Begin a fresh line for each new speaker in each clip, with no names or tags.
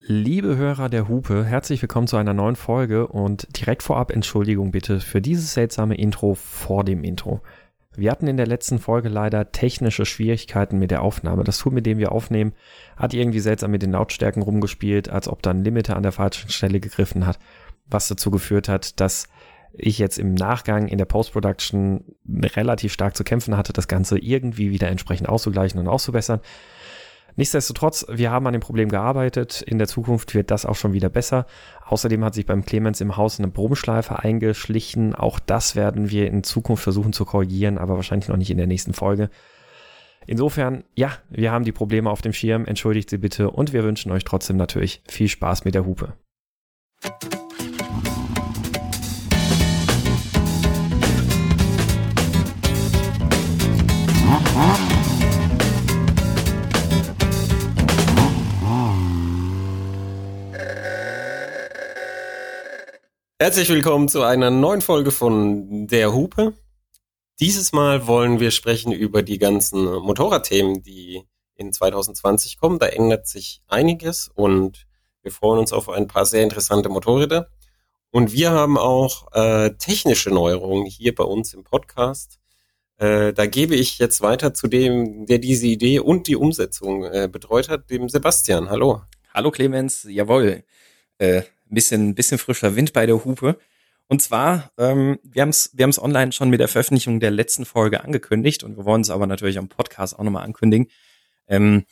Liebe Hörer der Hupe, herzlich willkommen zu einer neuen Folge und direkt vorab Entschuldigung bitte für dieses seltsame Intro vor dem Intro. Wir hatten in der letzten Folge leider technische Schwierigkeiten mit der Aufnahme. Das Tool, mit dem wir aufnehmen, hat irgendwie seltsam mit den Lautstärken rumgespielt, als ob da ein Limiter an der falschen Stelle gegriffen hat, was dazu geführt hat, dass ich jetzt im Nachgang in der Post-Production relativ stark zu kämpfen hatte, das Ganze irgendwie wieder entsprechend auszugleichen und auszubessern. Nichtsdestotrotz, wir haben an dem Problem gearbeitet. In der Zukunft wird das auch schon wieder besser. Außerdem hat sich beim Clemens im Haus eine Brummschleife eingeschlichen. Auch das werden wir in Zukunft versuchen zu korrigieren, aber wahrscheinlich noch nicht in der nächsten Folge. Insofern, ja, wir haben die Probleme auf dem Schirm. Entschuldigt sie bitte und wir wünschen euch trotzdem natürlich viel Spaß mit der Hupe.
Herzlich willkommen zu einer neuen Folge von Der Hupe. Dieses Mal wollen wir sprechen über die ganzen Motorradthemen, die in 2020 kommen. Da ändert sich einiges und wir freuen uns auf ein paar sehr interessante Motorräder. Und wir haben auch äh, technische Neuerungen hier bei uns im Podcast. Äh, da gebe ich jetzt weiter zu dem, der diese Idee und die Umsetzung äh, betreut hat, dem Sebastian. Hallo.
Hallo Clemens, jawohl. Äh, ein bisschen, bisschen frischer Wind bei der Hupe. Und zwar, ähm, wir haben es wir haben's online schon mit der Veröffentlichung der letzten Folge angekündigt und wir wollen es aber natürlich am Podcast auch nochmal ankündigen. Ähm,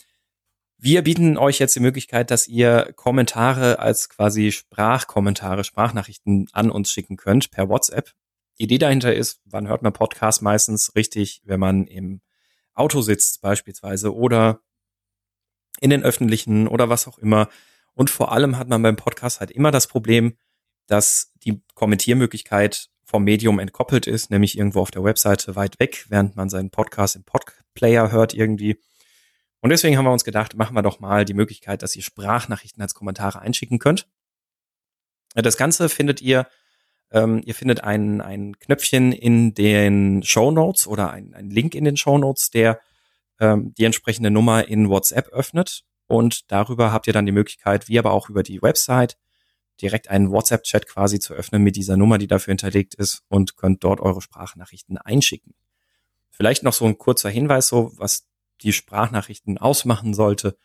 wir bieten euch jetzt die Möglichkeit, dass ihr Kommentare als quasi Sprachkommentare, Sprachnachrichten an uns schicken könnt per WhatsApp. Die Idee dahinter ist, wann hört man Podcast meistens richtig, wenn man im Auto sitzt beispielsweise oder in den öffentlichen oder was auch immer und vor allem hat man beim Podcast halt immer das Problem, dass die Kommentiermöglichkeit vom Medium entkoppelt ist, nämlich irgendwo auf der Webseite weit weg, während man seinen Podcast im Podplayer hört irgendwie. Und deswegen haben wir uns gedacht, machen wir doch mal die Möglichkeit, dass ihr Sprachnachrichten als Kommentare einschicken könnt. Das Ganze findet ihr, ähm, ihr findet ein, ein Knöpfchen in den Show Notes oder ein, ein Link in den Show Notes, der ähm, die entsprechende Nummer in WhatsApp öffnet. Und darüber habt ihr dann die Möglichkeit, wie aber auch über die Website, direkt einen WhatsApp-Chat quasi zu öffnen mit dieser Nummer, die dafür hinterlegt ist und könnt dort eure Sprachnachrichten einschicken. Vielleicht noch so ein kurzer Hinweis, so was die Sprachnachrichten ausmachen sollte.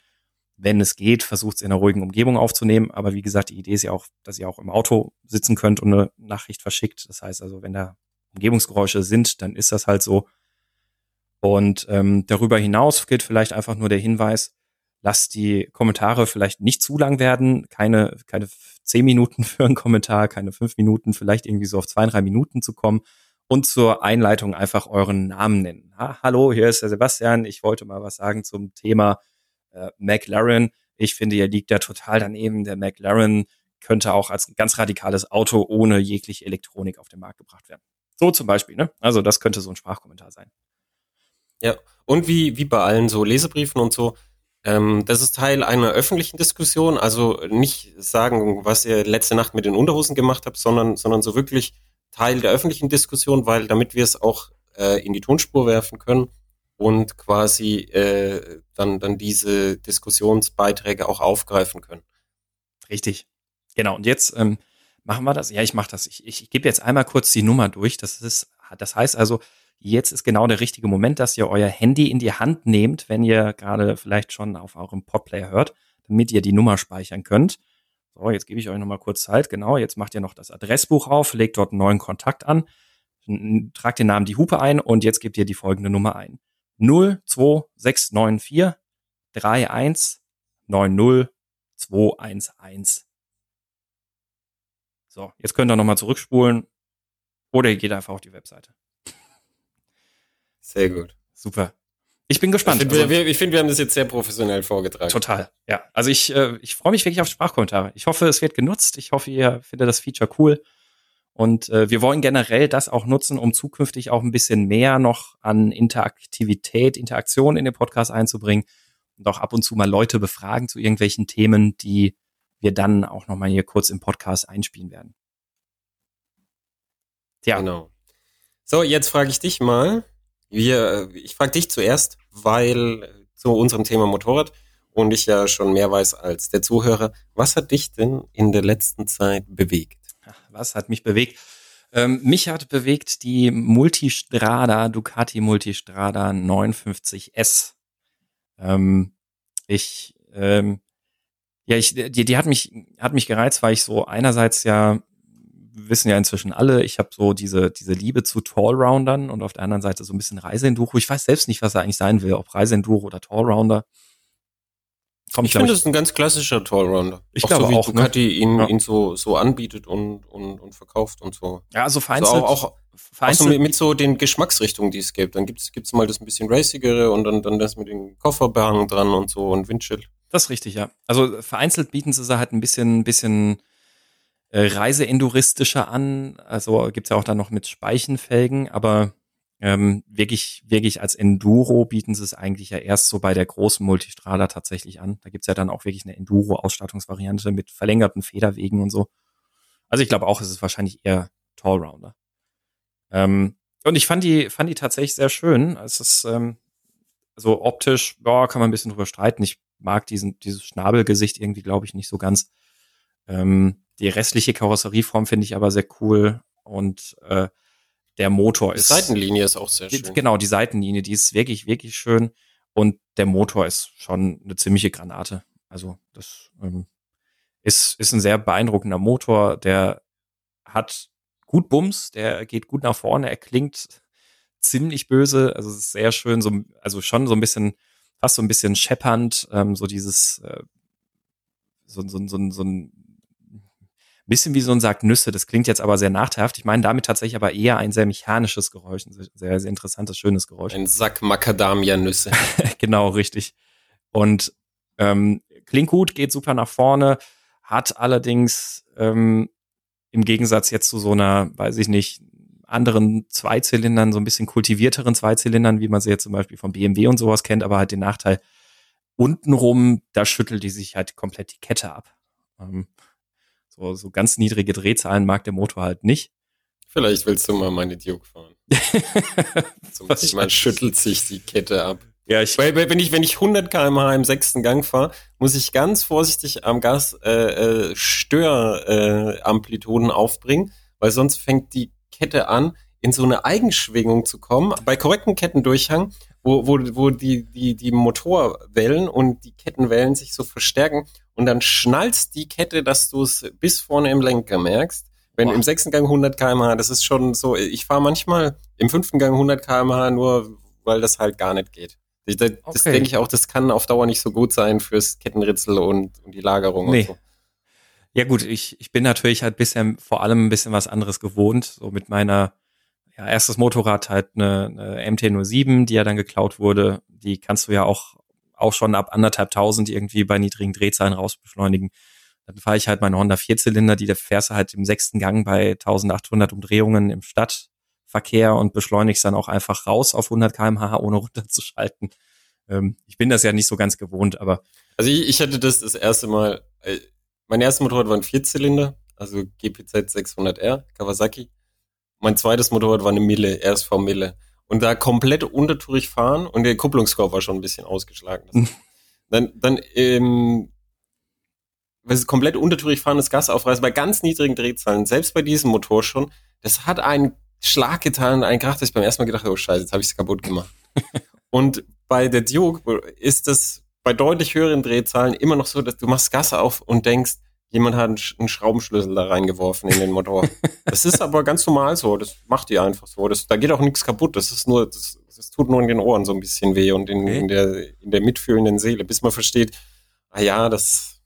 Wenn es geht, versucht es in einer ruhigen Umgebung aufzunehmen. Aber wie gesagt, die Idee ist ja auch, dass ihr auch im Auto sitzen könnt und eine Nachricht verschickt. Das heißt also, wenn da Umgebungsgeräusche sind, dann ist das halt so. Und ähm, darüber hinaus gilt vielleicht einfach nur der Hinweis, lasst die Kommentare vielleicht nicht zu lang werden, keine, keine zehn Minuten für einen Kommentar, keine fünf Minuten, vielleicht irgendwie so auf zwei, drei Minuten zu kommen und zur Einleitung einfach euren Namen nennen. Ha, hallo, hier ist der Sebastian. Ich wollte mal was sagen zum Thema äh, McLaren. Ich finde, ihr liegt da total daneben. Der McLaren könnte auch als ganz radikales Auto ohne jegliche Elektronik auf den Markt gebracht werden. So zum Beispiel, ne? Also das könnte so ein Sprachkommentar sein.
Ja, und wie, wie bei allen so Lesebriefen und so, ähm, das ist Teil einer öffentlichen Diskussion, also nicht sagen, was ihr letzte Nacht mit den Unterhosen gemacht habt, sondern, sondern so wirklich Teil der öffentlichen Diskussion, weil damit wir es auch äh, in die Tonspur werfen können und quasi äh, dann, dann diese Diskussionsbeiträge auch aufgreifen können.
Richtig. Genau. Und jetzt ähm, machen wir das. Ja, ich mache das. Ich, ich, ich gebe jetzt einmal kurz die Nummer durch. Das ist, das heißt also Jetzt ist genau der richtige Moment, dass ihr euer Handy in die Hand nehmt, wenn ihr gerade vielleicht schon auf eurem Podplayer hört, damit ihr die Nummer speichern könnt. So, jetzt gebe ich euch nochmal kurz Zeit. Genau, jetzt macht ihr noch das Adressbuch auf, legt dort einen neuen Kontakt an, tragt den Namen die Hupe ein und jetzt gebt ihr die folgende Nummer ein. 02694 31 90 211. So, jetzt könnt ihr nochmal zurückspulen oder ihr geht einfach auf die Webseite.
Sehr gut.
Super. Ich bin gespannt.
Ich finde, also, wir, find, wir haben das jetzt sehr professionell vorgetragen.
Total, ja. Also ich, äh, ich freue mich wirklich auf Sprachkommentare. Ich hoffe, es wird genutzt. Ich hoffe, ihr findet das Feature cool. Und äh, wir wollen generell das auch nutzen, um zukünftig auch ein bisschen mehr noch an Interaktivität, Interaktion in den Podcast einzubringen und auch ab und zu mal Leute befragen zu irgendwelchen Themen, die wir dann auch nochmal hier kurz im Podcast einspielen werden.
Ja. Genau. So, jetzt frage ich dich mal, wir, ich frage dich zuerst, weil zu unserem Thema Motorrad und ich ja schon mehr weiß als der Zuhörer. Was hat dich denn in der letzten Zeit bewegt?
Was hat mich bewegt? Ähm, mich hat bewegt die Multistrada, Ducati Multistrada 59S. Ähm, ich, ähm, ja, ich, die, die hat mich, hat mich gereizt, weil ich so einerseits ja, wissen ja inzwischen alle, ich habe so diese, diese Liebe zu Tallroundern und auf der anderen Seite so ein bisschen Reiseenduro. Ich weiß selbst nicht, was er eigentlich sein will, ob Reiseenduro oder Tallrounder.
Kommt, ich finde, das ist ein ganz klassischer Tallrounder.
Ich auch glaube so, wie auch,
Ducati ne? ihn, ja. ihn so, so anbietet und, und, und verkauft und so.
Ja, also vereinzelt.
Also auch, auch, vereinzelt. Auch so mit, mit, so den Geschmacksrichtungen, die es gibt. Dann gibt's gibt's mal das ein bisschen racigere und dann, dann das mit den Kofferbergen dran und so und Windschild.
Das ist richtig, ja. Also vereinzelt bieten sie halt ein bisschen, bisschen äh, reiseenduristischer an. Also gibt's ja auch dann noch mit Speichenfelgen, aber ähm, wirklich, wirklich als Enduro bieten sie es eigentlich ja erst so bei der großen Multistrada tatsächlich an. Da gibt's ja dann auch wirklich eine Enduro-Ausstattungsvariante mit verlängerten Federwegen und so. Also ich glaube auch, es ist wahrscheinlich eher Tallrounder. Ähm, und ich fand die, fand die tatsächlich sehr schön. Es ist ähm, so optisch, boah, kann man ein bisschen drüber streiten. Ich mag diesen, dieses Schnabelgesicht irgendwie, glaube ich, nicht so ganz. Ähm, die restliche Karosserieform finde ich aber sehr cool und äh, der Motor ist.
Die Seitenlinie ist auch sehr schön.
Die, genau, die Seitenlinie, die ist wirklich, wirklich schön. Und der Motor ist schon eine ziemliche Granate. Also das ähm, ist, ist ein sehr beeindruckender Motor. Der hat gut Bums, der geht gut nach vorne, er klingt ziemlich böse. Also es ist sehr schön, so, also schon so ein bisschen, fast so ein bisschen scheppernd, ähm, so dieses äh, so, so, so, so ein bisschen wie so ein Sack Nüsse. Das klingt jetzt aber sehr nachteilhaft. Ich meine damit tatsächlich aber eher ein sehr mechanisches Geräusch, ein sehr, sehr interessantes, schönes Geräusch.
Ein Sack Macadamia-Nüsse.
genau, richtig. Und ähm, klingt gut, geht super nach vorne, hat allerdings ähm, im Gegensatz jetzt zu so einer, weiß ich nicht, anderen Zweizylindern, so ein bisschen kultivierteren Zweizylindern, wie man sie jetzt zum Beispiel vom BMW und sowas kennt, aber halt den Nachteil, untenrum, da schüttelt die sich halt komplett die Kette ab. Ähm, so, so ganz niedrige Drehzahlen mag der Motor halt nicht.
Vielleicht willst du mal meine Duke fahren. so, man schüttelt sich die Kette ab. Ja, ich Weil, wenn ich wenn ich 100 km/h im sechsten Gang fahre, muss ich ganz vorsichtig am Gas äh, äh, Störamplituden äh, aufbringen, weil sonst fängt die Kette an, in so eine Eigenschwingung zu kommen. Bei korrektem Kettendurchhang, wo, wo, wo die, die, die Motorwellen und die Kettenwellen sich so verstärken und dann schnallst die Kette, dass du es bis vorne im Lenker merkst. Wenn Boah. im sechsten Gang 100 km/h, das ist schon so, ich fahre manchmal im fünften Gang 100 km/h nur, weil das halt gar nicht geht. Das, das okay. denke ich auch, das kann auf Dauer nicht so gut sein fürs Kettenritzel und, und die Lagerung nee. und so.
Ja gut, ich, ich bin natürlich halt bisher vor allem ein bisschen was anderes gewohnt, so mit meiner ja, erstes Motorrad halt eine, eine MT-07, die ja dann geklaut wurde. Die kannst du ja auch auch schon ab anderthalb tausend irgendwie bei niedrigen Drehzahlen rausbeschleunigen. Dann fahre ich halt meine Honda Vierzylinder, die der fährst du halt im sechsten Gang bei 1800 Umdrehungen im Stadtverkehr und beschleunigst dann auch einfach raus auf 100 kmh, ohne runterzuschalten. Ähm, ich bin das ja nicht so ganz gewohnt, aber.
Also ich, ich hatte das das erste Mal, äh, mein erstes Motorrad war ein Vierzylinder, also GPZ 600R, Kawasaki. Mein zweites Motorrad war eine Mille, RSV Mille und da komplett untertourig fahren und der Kupplungskorb war schon ein bisschen ausgeschlagen. dann, dann, ähm, wenn sie komplett untertourig fahren, das Gas aufreißen, bei ganz niedrigen Drehzahlen, selbst bei diesem Motor schon, das hat einen Schlag getan, einen Krach, dass ich beim ersten Mal gedacht habe, oh scheiße, jetzt habe ich es kaputt gemacht. und bei der Duke ist das bei deutlich höheren Drehzahlen immer noch so, dass du machst Gas auf und denkst, jemand hat einen Schraubenschlüssel da reingeworfen in den Motor. das ist aber ganz normal so. Das macht die einfach so. Das, da geht auch nichts kaputt. Das ist nur, das, das tut nur in den Ohren so ein bisschen weh und in, okay. in, der, in der mitfühlenden Seele, bis man versteht, ah ja, das,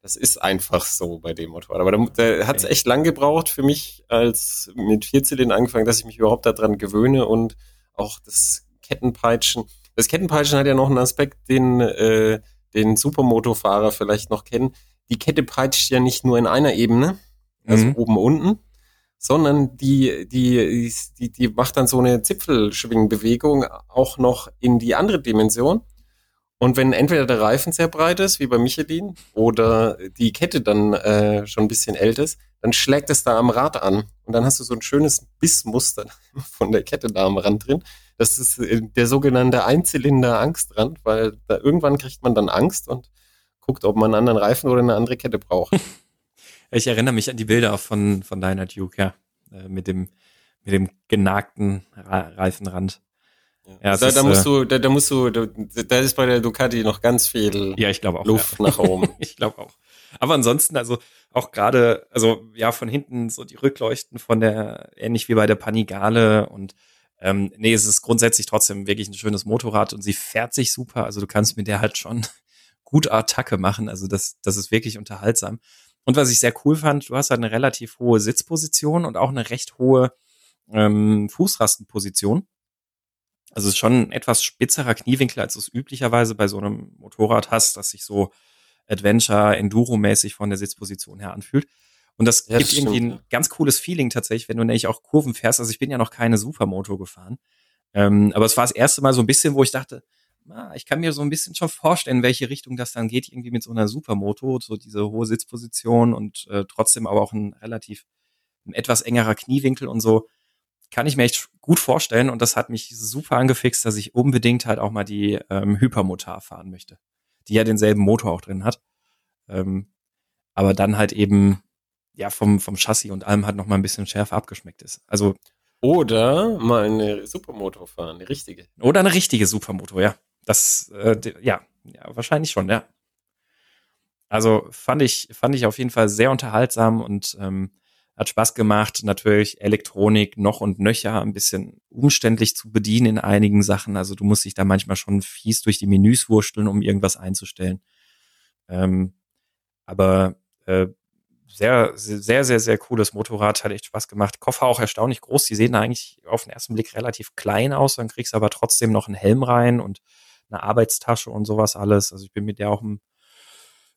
das ist einfach so bei dem Motor. Aber da, da hat es echt lang gebraucht für mich, als mit Vierzylindern angefangen, dass ich mich überhaupt daran gewöhne und auch das Kettenpeitschen. Das Kettenpeitschen hat ja noch einen Aspekt, den, äh, den Supermotofahrer vielleicht noch kennen die Kette peitscht ja nicht nur in einer Ebene, also mhm. oben unten, sondern die, die, die, die macht dann so eine Zipfelschwingbewegung auch noch in die andere Dimension. Und wenn entweder der Reifen sehr breit ist, wie bei Michelin, oder die Kette dann äh, schon ein bisschen älter ist, dann schlägt es da am Rad an. Und dann hast du so ein schönes Bissmuster von der Kette da am Rand drin. Das ist äh, der sogenannte Einzylinder-Angstrand, weil da irgendwann kriegt man dann Angst und guckt, ob man einen anderen Reifen oder eine andere Kette braucht.
Ich erinnere mich an die Bilder von, von deiner Duke, ja. Äh, mit dem, mit dem genagten Reifenrand.
Ja, da, ist, da, musst äh, du, da, da musst du, da, da ist bei der Ducati noch ganz viel
ja, ich auch,
Luft ja. nach oben.
ich glaube auch. Aber ansonsten, also auch gerade, also ja, von hinten so die Rückleuchten von der, ähnlich wie bei der Panigale und ähm, nee, es ist grundsätzlich trotzdem wirklich ein schönes Motorrad und sie fährt sich super. Also du kannst mit der halt schon gut Attacke machen. Also das, das ist wirklich unterhaltsam. Und was ich sehr cool fand, du hast halt eine relativ hohe Sitzposition und auch eine recht hohe ähm, Fußrastenposition. Also es ist schon ein etwas spitzerer Kniewinkel, als du es üblicherweise bei so einem Motorrad hast, das sich so Adventure, Enduro-mäßig von der Sitzposition her anfühlt. Und das ja, gibt das irgendwie ein ganz cooles Feeling tatsächlich, wenn du nämlich auch Kurven fährst. Also ich bin ja noch keine Supermoto gefahren. Ähm, aber es war das erste Mal so ein bisschen, wo ich dachte, ah, ich kann mir so ein bisschen schon vorstellen, in welche Richtung das dann geht, irgendwie mit so einer Supermoto, so diese hohe Sitzposition und äh, trotzdem aber auch ein relativ ein etwas engerer Kniewinkel und so kann ich mir echt gut vorstellen und das hat mich super angefixt, dass ich unbedingt halt auch mal die ähm, Hypermotar fahren möchte, die ja denselben Motor auch drin hat, ähm, aber dann halt eben ja vom vom Chassis und allem halt noch mal ein bisschen schärfer abgeschmeckt ist. Also
oder mal eine Supermoto fahren, eine richtige.
Oder eine richtige Supermoto, ja. Das äh, ja, ja wahrscheinlich schon, ja. Also fand ich fand ich auf jeden Fall sehr unterhaltsam und ähm, hat Spaß gemacht. Natürlich Elektronik noch und nöcher, ein bisschen umständlich zu bedienen in einigen Sachen. Also du musst dich da manchmal schon fies durch die Menüs wursteln, um irgendwas einzustellen. Ähm, aber äh, sehr, sehr, sehr, sehr cooles Motorrad, hat echt Spaß gemacht. Koffer auch erstaunlich groß. Die sehen eigentlich auf den ersten Blick relativ klein aus. Dann kriegst aber trotzdem noch einen Helm rein und eine Arbeitstasche und sowas alles. Also ich bin mit der auch im,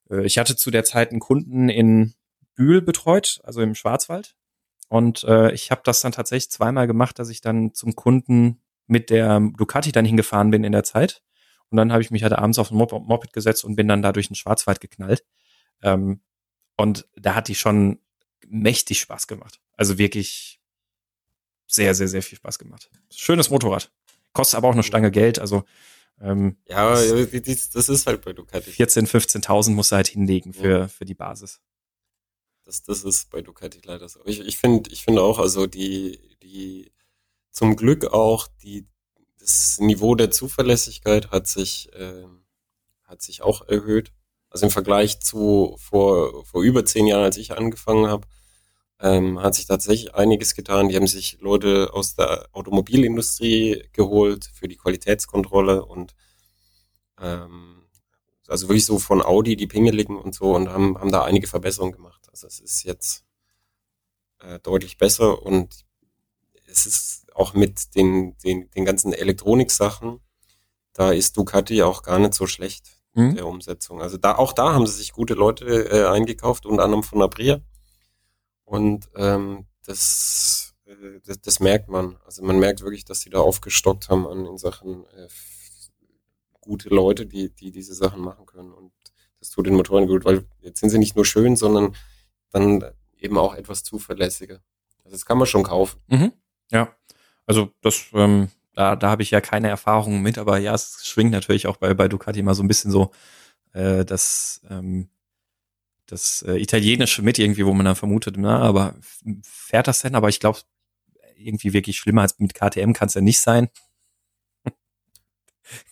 äh, ich hatte zu der Zeit einen Kunden in Bühl betreut, also im Schwarzwald. Und äh, ich habe das dann tatsächlich zweimal gemacht, dass ich dann zum Kunden mit der Ducati dann hingefahren bin in der Zeit. Und dann habe ich mich halt abends auf ein Moped gesetzt und bin dann da durch den Schwarzwald geknallt. Ähm, und da hat die schon mächtig Spaß gemacht. Also wirklich sehr, sehr, sehr viel Spaß gemacht. Schönes Motorrad. Kostet aber auch eine Stange Geld. Also ähm,
ja, das ist halt bei Ducati.
14, 15.000 musst du halt hinlegen für, ja. für die Basis.
Das, das ist bei Ducati leider so. Ich, ich finde ich finde auch, also die, die, zum Glück auch die, das Niveau der Zuverlässigkeit hat sich, äh, hat sich auch erhöht. Also im Vergleich zu vor, vor über zehn Jahren, als ich angefangen habe, ähm, hat sich tatsächlich einiges getan. Die haben sich Leute aus der Automobilindustrie geholt für die Qualitätskontrolle und ähm, also wirklich so von Audi, die pingeligen und so und haben, haben da einige Verbesserungen gemacht. Also es ist jetzt äh, deutlich besser und es ist auch mit den, den, den ganzen Elektronik-Sachen, da ist Ducati auch gar nicht so schlecht mhm. der Umsetzung. Also da auch da haben sie sich gute Leute äh, eingekauft, unter anderem von Abria. Und ähm, das, äh, das, das merkt man. Also man merkt wirklich, dass sie da aufgestockt haben an in Sachen äh, gute Leute, die, die diese Sachen machen können. Und das tut den Motoren gut, weil jetzt sind sie nicht nur schön, sondern dann eben auch etwas zuverlässiger. Also das kann man schon kaufen.
Mhm. Ja, also das, ähm, da, da habe ich ja keine Erfahrungen mit, aber ja, es schwingt natürlich auch bei, bei Ducati mal so ein bisschen so äh, das, ähm, das äh, Italienische mit irgendwie, wo man dann vermutet, na, aber fährt das denn? Aber ich glaube, irgendwie wirklich schlimmer als mit KTM kann es ja nicht sein.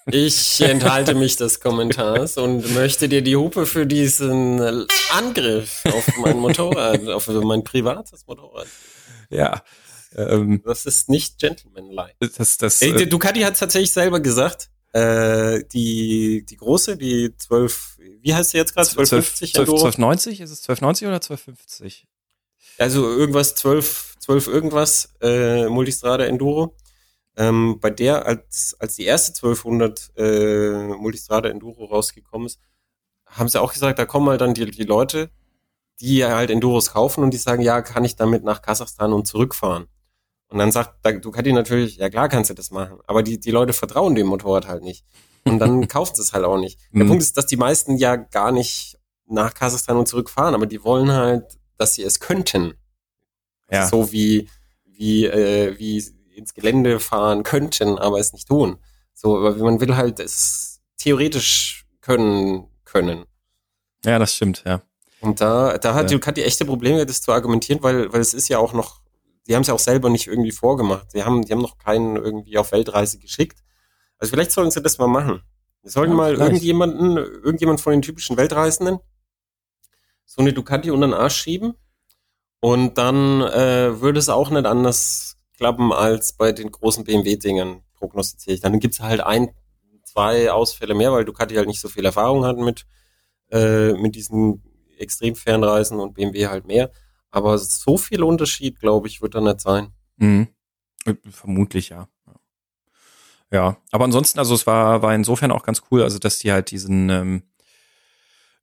Ich enthalte mich des Kommentars und möchte dir die Hupe für diesen Angriff auf mein Motorrad, auf mein privates Motorrad.
Ja.
Ähm, das ist nicht Gentlemanlike.
Das, das,
Ey, äh, Ducati hat tatsächlich selber gesagt, äh, die, die große, die 12, wie heißt sie jetzt gerade?
1250 1290? Ist es 1290 oder 1250?
Also irgendwas 12, 12 irgendwas, äh, Multistrada Enduro. Ähm, bei der, als, als die erste 1200 äh, Multistrada Enduro rausgekommen ist, haben sie auch gesagt, da kommen halt dann die, die Leute, die halt Enduros kaufen und die sagen, ja, kann ich damit nach Kasachstan und zurückfahren? Und dann sagt da, du kannst natürlich, ja klar kannst du das machen, aber die, die Leute vertrauen dem Motorrad halt nicht. Und dann kauft es halt auch nicht. Der mhm. Punkt ist, dass die meisten ja gar nicht nach Kasachstan und zurückfahren, aber die wollen halt, dass sie es könnten. Ja. So wie, wie, äh, wie ins Gelände fahren könnten, aber es nicht tun. So, aber man will halt es theoretisch können, können.
Ja, das stimmt, ja.
Und da, da hat
Ja.
Ducati echte Probleme, das zu argumentieren, weil, weil es ist ja auch noch, die haben es ja auch selber nicht irgendwie vorgemacht. Die haben, die haben noch keinen irgendwie auf Weltreise geschickt. Also vielleicht sollten sie das mal machen. Wir sollten
Ja,
mal
vielleicht.
irgendjemanden, irgendjemand von den typischen Weltreisenden so eine Ducati unter den Arsch schieben. Und dann äh, würde es auch nicht anders klappen als bei den großen BMW-Dingern, prognostiziere ich. Dann gibt's halt ein, zwei Ausfälle mehr, weil Ducati halt nicht so viel Erfahrung hat mit, äh, mit diesen extrem Fernreisen und BMW halt mehr. Aber so viel Unterschied, glaube ich, wird da nicht sein.
Mhm. Vermutlich, ja. Ja, aber ansonsten, also es war, war insofern auch ganz cool, also dass die halt diesen, ähm,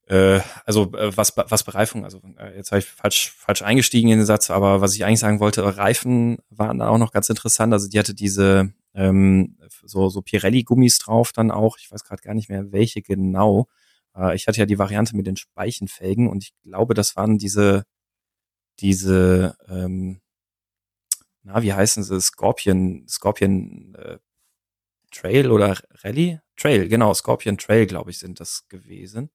äh, also äh, was, was Bereifung, also äh, jetzt habe ich falsch, falsch eingestiegen in den Satz, aber was ich eigentlich sagen wollte, Reifen waren da auch noch ganz interessant. Also die hatte diese ähm, so, so Pirelli-Gummis drauf dann auch, ich weiß gerade gar nicht mehr, welche genau. Äh, ich hatte ja die Variante mit den Speichenfelgen und ich glaube, das waren diese, diese, ähm, na, wie heißen sie, Scorpion, Scorpion äh, Trail oder Rallye? Trail, genau, Scorpion Trail, glaube ich, sind das gewesen.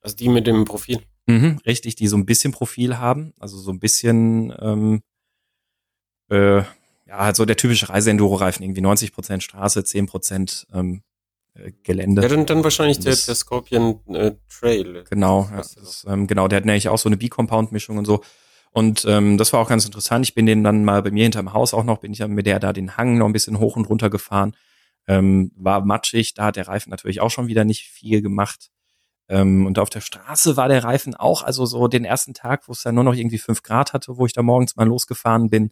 Also die mit dem Profil.
Mhm, richtig, die so ein bisschen Profil haben, also so ein bisschen, ähm, äh, ja, halt so der typische Reiseenduro-Reifen, irgendwie 90% Straße, 10% ähm, äh, Gelände.
Ja, dann, dann wahrscheinlich der, der Scorpion äh, Trail.
Genau, ja,
das,
ähm, genau, der hat nämlich auch so eine B-Compound-Mischung und so. Und ähm, das war auch ganz interessant. Ich bin den dann mal bei mir hinterm Haus auch noch, bin ich dann mit der da den Hang noch ein bisschen hoch und runter gefahren. Ähm, war matschig, da hat der Reifen natürlich auch schon wieder nicht viel gemacht. Ähm, und auf der Straße war der Reifen auch, also so den ersten Tag, wo es dann nur noch irgendwie fünf Grad hatte, wo ich da morgens mal losgefahren bin.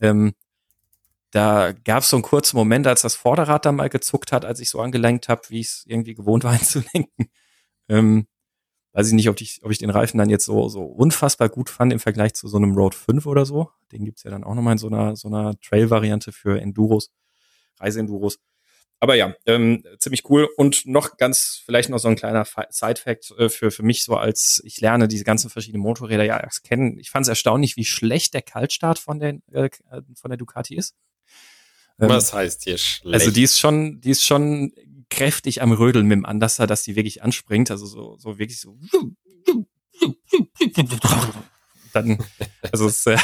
Ähm, da gab es so einen kurzen Moment, als das Vorderrad dann mal gezuckt hat, als ich so angelenkt habe, wie ich es irgendwie gewohnt war einzulenken. Ähm, weiß ich nicht, ob ich, ob ich den Reifen dann jetzt so, so unfassbar gut fand im Vergleich zu so einem Road 5 oder so. Den gibt's ja dann auch nochmal in so einer, so einer Trail-Variante für Enduros, Reiseenduros. Aber ja, ähm, ziemlich cool. Und noch ganz, vielleicht noch so ein kleiner Fa- Side-Fact äh, für, für mich so als, ich lerne diese ganzen verschiedenen Motorräder ja erst kennen. Ich fand es erstaunlich, wie schlecht der Kaltstart von der, äh, von der Ducati ist. Ähm,
Was heißt hier schlecht?
also die ist schon, die ist schon kräftig am Rödeln mit dem Anlasser, dass die wirklich anspringt. Also so, so wirklich so. Dann, also es, äh,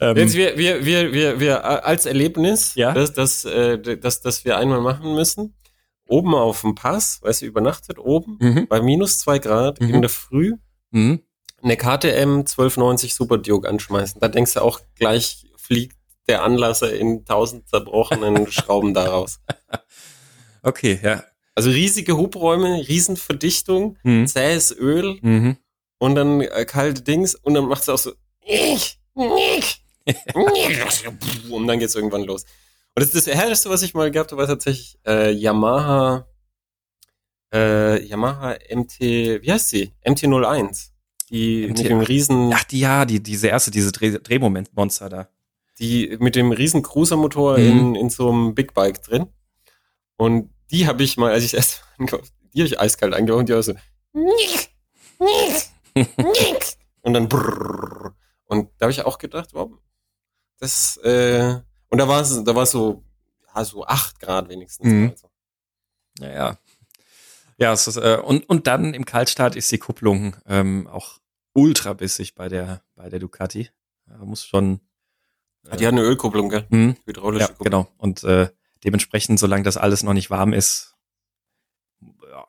ähm,
Jetzt wir, wir, wir, wir, wir äh, als Erlebnis,
Ja.
dass, dass, äh, dass, dass wir einmal machen müssen, oben auf dem Pass, weißt du, übernachtet oben,
mhm,
bei minus zwei Grad
Mhm.
in der Früh,
mhm.
eine KTM 1290 Super Duke anschmeißen. Da denkst du auch gleich fliegt der Anlasser in tausend zerbrochenen Schrauben daraus.
Okay, ja.
Also riesige Hubräume, Riesenverdichtung,
Mhm.
zähes Öl
Mhm.
und dann äh, kalte Dings und dann macht's auch so und dann geht's irgendwann los. Und das, das Herrlichste, was ich mal gehabt habe, war tatsächlich äh, Yamaha äh, Yamaha MT, wie heißt sie? MT-01. Die
MT
mit dem riesen,
Ach, die, ja, die, diese erste, diese Dreh, Drehmoment-Monster da.
Die mit dem riesen Cruiser-Motor
Mhm.
in, in so einem Big Bike drin. Und die habe ich mal, als ich erst angekauft, die habe ich eiskalt eingebaut und die war so und dann brrrr. und da habe ich auch gedacht, wow, das äh, und da war es da war so ja, so acht Grad wenigstens.
Mhm.
Also.
Ja, ja. Ja, ist, äh, und, und dann im Kaltstart ist die Kupplung ähm, auch ultra bissig bei der, bei der Ducati. Ja, muss schon.
Ah, Die hat eine Ölkupplung, gell?
Hm,
Hydraulische
ja,
Kupplung.
genau. Und äh, dementsprechend, solange das alles noch nicht warm ist, ja,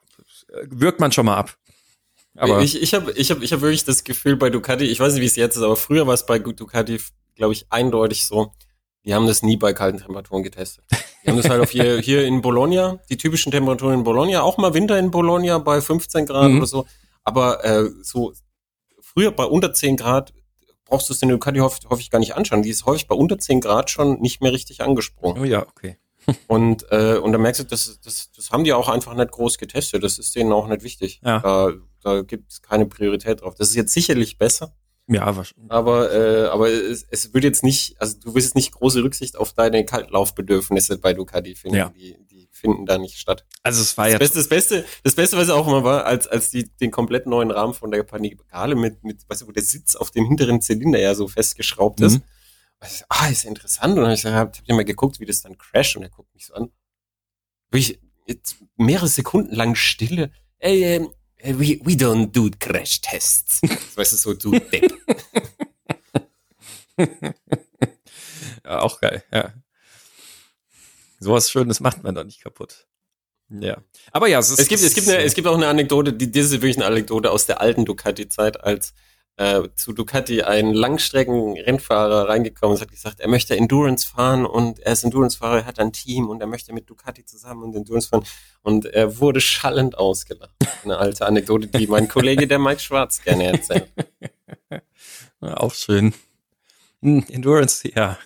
wirkt man schon mal ab. Aber
ich ich habe ich hab, ich hab wirklich das Gefühl bei Ducati, ich weiß nicht, wie es jetzt ist, aber früher war es bei Ducati, glaube ich, eindeutig so, die haben das nie bei kalten Temperaturen getestet. Die haben das halt auf hier, hier in Bologna, die typischen Temperaturen in Bologna, auch mal Winter in Bologna bei 15 Grad
Mhm.
oder so, aber äh, so früher bei unter 10 Grad brauchst du es den Ducati häufig, häufig gar nicht anschauen. Die ist häufig bei unter 10 Grad schon nicht mehr richtig angesprungen.
oh ja, okay.
Und, äh, und da merkst du, das, das, das haben die auch einfach nicht groß getestet. Das ist denen auch nicht wichtig.
Ja.
Da, da gibt es keine Priorität drauf. Das ist jetzt sicherlich besser,
Ja, wahrscheinlich.
aber, äh, aber es, es wird jetzt nicht, also du wirst jetzt nicht große Rücksicht auf deine Kaltlaufbedürfnisse bei Ducati finden.
Ja.
Die finden da nicht statt.
Also es war
Das
ja
Beste, das Beste, das Beste, was auch immer war, als, als die den komplett neuen Rahmen von der Panigale mit, mit, weißt du, wo der Sitz auf dem hinteren Zylinder ja so festgeschraubt ist.
Mhm.
Also, ah, ist interessant. Und dann habe ich, hab, hab ich mal geguckt, wie das dann crasht und er guckt mich so an. Wirklich jetzt mehrere Sekunden lang Stille. Ey, ähm, we, we don't do Crash-Tests. weißt du, so, du Depp.
ja, auch geil, ja. Sowas Schönes macht man doch nicht kaputt. Ja. Aber ja,
es, ist, es gibt, es gibt, eine, es gibt auch eine Anekdote, die, das ist wirklich eine Anekdote aus der alten Ducati-Zeit, als äh, zu Ducati ein Langstrecken-Rennfahrer reingekommen und hat gesagt, er möchte Endurance fahren und er ist Endurance-Fahrer, er hat ein Team und er möchte mit Ducati zusammen und Endurance fahren und er wurde schallend ausgelacht. Eine alte Anekdote, die mein Kollege, der Mike Schwarz, gerne erzählt.
Auch schön. Hm, Endurance, ja.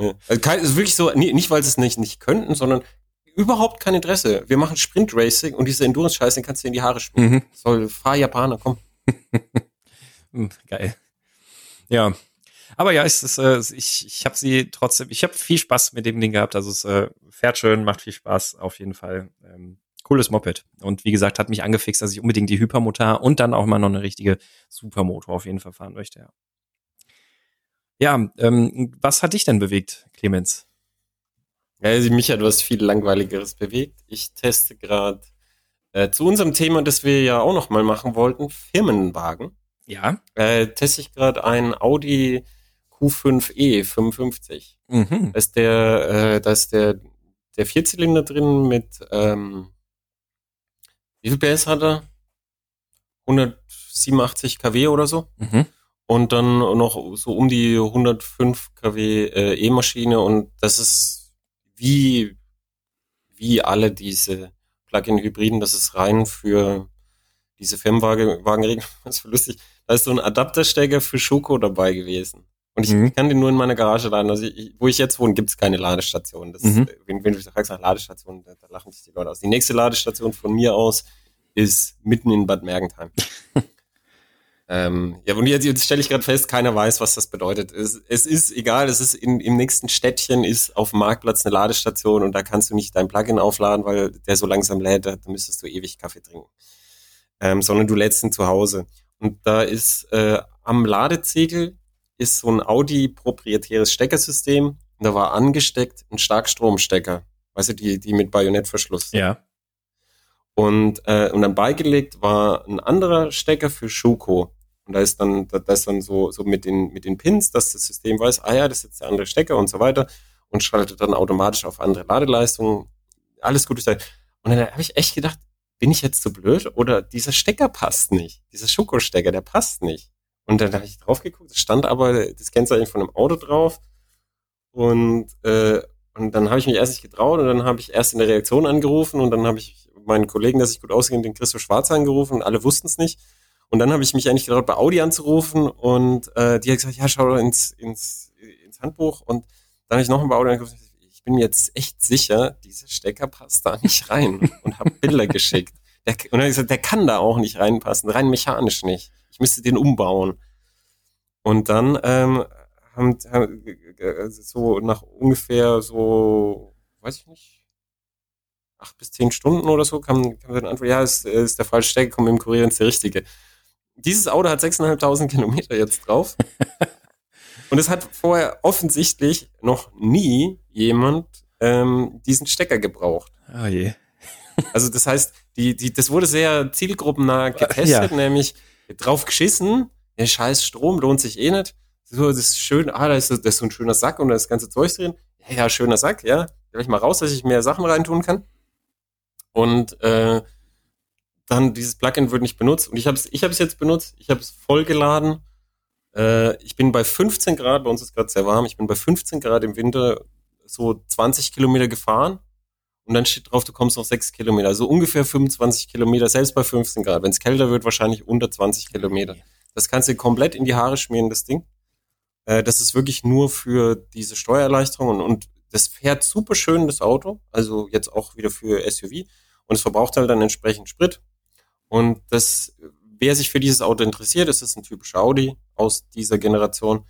Ja. Also ist wirklich so, nicht weil sie es nicht, nicht könnten, sondern überhaupt kein Interesse. Wir machen Sprint Racing und diese Endurance-Scheiße, den kannst du in die Haare spielen. Mhm. Soll, fahr Japaner, komm.
Hm, geil. Ja. Aber ja, es ist, äh, ich, ich habe sie trotzdem, ich habe viel Spaß mit dem Ding gehabt. Also es äh, fährt schön, macht viel Spaß, auf jeden Fall. Ähm, cooles Moped. Und wie gesagt, hat mich angefixt, dass ich unbedingt die Hypermotor und dann auch mal noch eine richtige Supermotor auf jeden Fall fahren möchte. Ja, ja ähm, was hat dich denn bewegt, Clemens?
Also mich hat was viel langweiligeres bewegt. Ich teste gerade äh, zu unserem Thema, das wir ja auch noch mal machen wollten, Firmenwagen.
Ja.
Äh, teste ich gerade einen Audi Q5e 55. Mhm. Da ist der, äh, da ist der, der Vierzylinder drin mit, ähm, wie viel PS hat er? 187 kW oder so. Mhm. Und dann noch so um die 105 kW äh, E-Maschine und das ist wie, wie alle diese Plug-in-Hybriden, das ist rein für diese Firmenwagenregelung, das ist lustig. Da ist so ein Adapterstecker für Schoko dabei gewesen. Und ich mhm. kann den nur in meiner Garage laden. Also ich, wo ich jetzt wohne, gibt es keine Ladestation. Das, mhm. wenn, wenn du sagst nach Ladestation, da, da, lachen sich die Leute aus. Die nächste Ladestation von mir aus ist mitten in Bad Mergentheim. ähm, ja, und jetzt, jetzt stelle ich gerade fest, keiner weiß, was das bedeutet. Es, es ist egal, es ist in, im nächsten Städtchen ist auf dem Marktplatz eine Ladestation und da kannst du nicht dein Plugin aufladen, weil der so langsam lädt, da müsstest du ewig Kaffee trinken. Ähm, sondern du lädst ihn zu Hause. Und da ist äh, am Ladeziegel ist so ein Audi proprietäres Steckersystem. Und da war angesteckt ein Starkstromstecker. Weißt du, die, die mit Bajonettverschluss.
Ja.
Und, äh, und dann beigelegt war ein anderer Stecker für Schuko. Und da ist dann, da, ist dann so, so mit den, mit den Pins, dass das System weiß, ah ja, das ist jetzt der andere Stecker und so weiter und schaltet dann automatisch auf andere Ladeleistungen. Alles gut. Und dann habe ich echt gedacht, bin ich jetzt zu blöd oder dieser Stecker passt nicht. Dieser Schokostecker, der passt nicht. Und dann habe ich drauf geguckt, es stand aber das Kennzeichen von einem Auto drauf. Und, äh, und dann habe ich mich erst nicht getraut und dann habe ich erst in der Reaktion angerufen und dann habe ich meinen Kollegen, der sich gut auskennt, den Christoph Schwarz angerufen und alle wussten es nicht. Und dann habe ich mich eigentlich getraut, bei Audi anzurufen und äh, die hat gesagt, ja, schau doch ins, ins, ins Handbuch. Und dann habe ich noch ein bei Audi angerufen ich bin jetzt echt sicher, dieser Stecker passt da nicht rein und habe Bilder geschickt. Der, und dann habe ich gesagt, der kann da auch nicht reinpassen, rein mechanisch nicht. Ich müsste den umbauen. Und dann ähm, haben, haben so nach ungefähr so, weiß ich nicht, acht bis zehn Stunden oder so kam, kam dann Antwort, ja, ist, ist der falsche Stecker, komm im Kurier ins der richtige. Dieses Auto hat 6.500 Kilometer jetzt drauf. Und es hat vorher offensichtlich noch nie jemand ähm, diesen Stecker gebraucht.
Oh je.
also das heißt, die, die, das wurde sehr zielgruppennah getestet, ja. nämlich drauf geschissen, der scheiß Strom lohnt sich eh nicht. So, das ist schön, ah, da ist, so, da ist so ein schöner Sack und da ist das ganze Zeug drin. Ja, ja, schöner Sack, ja. Vielleicht mal raus, dass ich mehr Sachen reintun kann. Und äh, dann dieses Plugin wird nicht benutzt. Und ich habe es ich hab's jetzt benutzt, ich habe es vollgeladen äh, ich bin bei 15 Grad, bei uns ist gerade sehr warm, ich bin bei 15 Grad im Winter so 20 Kilometer gefahren und dann steht drauf, du kommst noch 6 Kilometer, also ungefähr 25 Kilometer, selbst bei 15 Grad. Wenn es kälter wird, wahrscheinlich unter 20 Kilometer. Das kannst du komplett in die Haare schmieren, das Ding. Äh, das ist wirklich nur für diese Steuererleichterung und, und das fährt super schön, das Auto, also jetzt auch wieder für SUV und es verbraucht halt dann entsprechend Sprit. Und das wer sich für dieses Auto interessiert, es ist ein typischer Audi aus dieser Generation,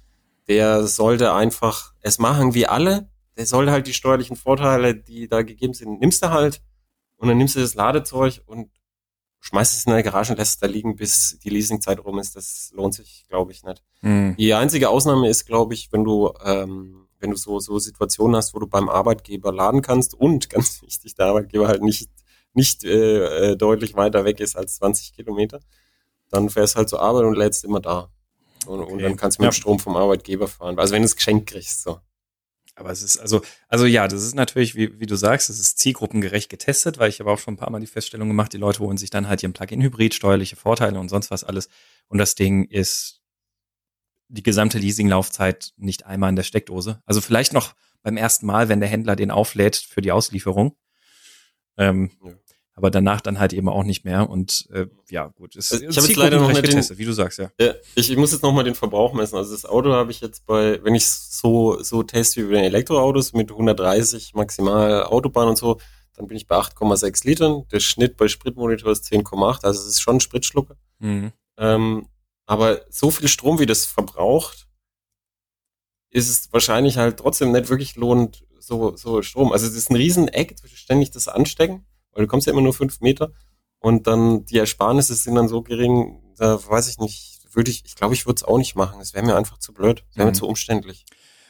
der sollte einfach es machen wie alle. Der sollte halt die steuerlichen Vorteile, die da gegeben sind, nimmst du halt und dann nimmst du das Ladezeug und schmeißt es in der Garage und lässt es da liegen, bis die Leasingzeit rum ist. Das lohnt sich, glaube ich, nicht.
Mhm.
Die einzige Ausnahme ist, glaube ich, wenn du, ähm, wenn du so, so Situationen hast, wo du beim Arbeitgeber laden kannst und ganz wichtig, der Arbeitgeber halt nicht, nicht äh, äh, deutlich weiter weg ist als 20 Kilometer, dann fährst halt zur Arbeit und lädst immer da. Und, und
Okay.
dann kannst du mit
Ja.
dem Strom vom Arbeitgeber fahren. Also wenn du es geschenkt kriegst, so.
Aber es ist also, also ja, das ist natürlich, wie, wie du sagst, es ist zielgruppengerecht getestet, weil ich habe auch schon ein paar Mal die Feststellung gemacht, die Leute holen sich dann halt ihren Plug-in-Hybrid, steuerliche Vorteile und sonst was alles. Und das Ding ist die gesamte Leasinglaufzeit nicht einmal in der Steckdose. Also vielleicht noch beim ersten Mal, wenn der Händler den auflädt für die Auslieferung. Ähm,
Ja.
Aber danach dann halt eben auch nicht mehr. Und äh, ja, gut. Es,
Also ich habe jetzt leider noch nicht den-
getestet, wie du sagst, ja.
Ja, ich, ich muss jetzt nochmal den Verbrauch messen. Also das Auto habe ich jetzt bei, wenn ich so, so teste wie bei den Elektroautos mit 130 maximal Autobahn und so, dann bin ich bei 8,6 Litern. Der Schnitt bei Spritmonitor ist 10,8. Also es ist schon ein Spritschlucker.
Mhm.
Ähm, aber so viel Strom, wie das verbraucht, ist es wahrscheinlich halt trotzdem nicht wirklich lohnend, so, so Strom. Also es ist ein Riesen-Act, ständig das anstecken, weil du kommst ja immer nur fünf Meter und dann die Ersparnisse sind dann so gering, da weiß ich nicht, würde ich, ich glaube, ich würde es auch nicht machen. Es wäre mir einfach zu blöd, es wäre
Mhm.
mir zu umständlich.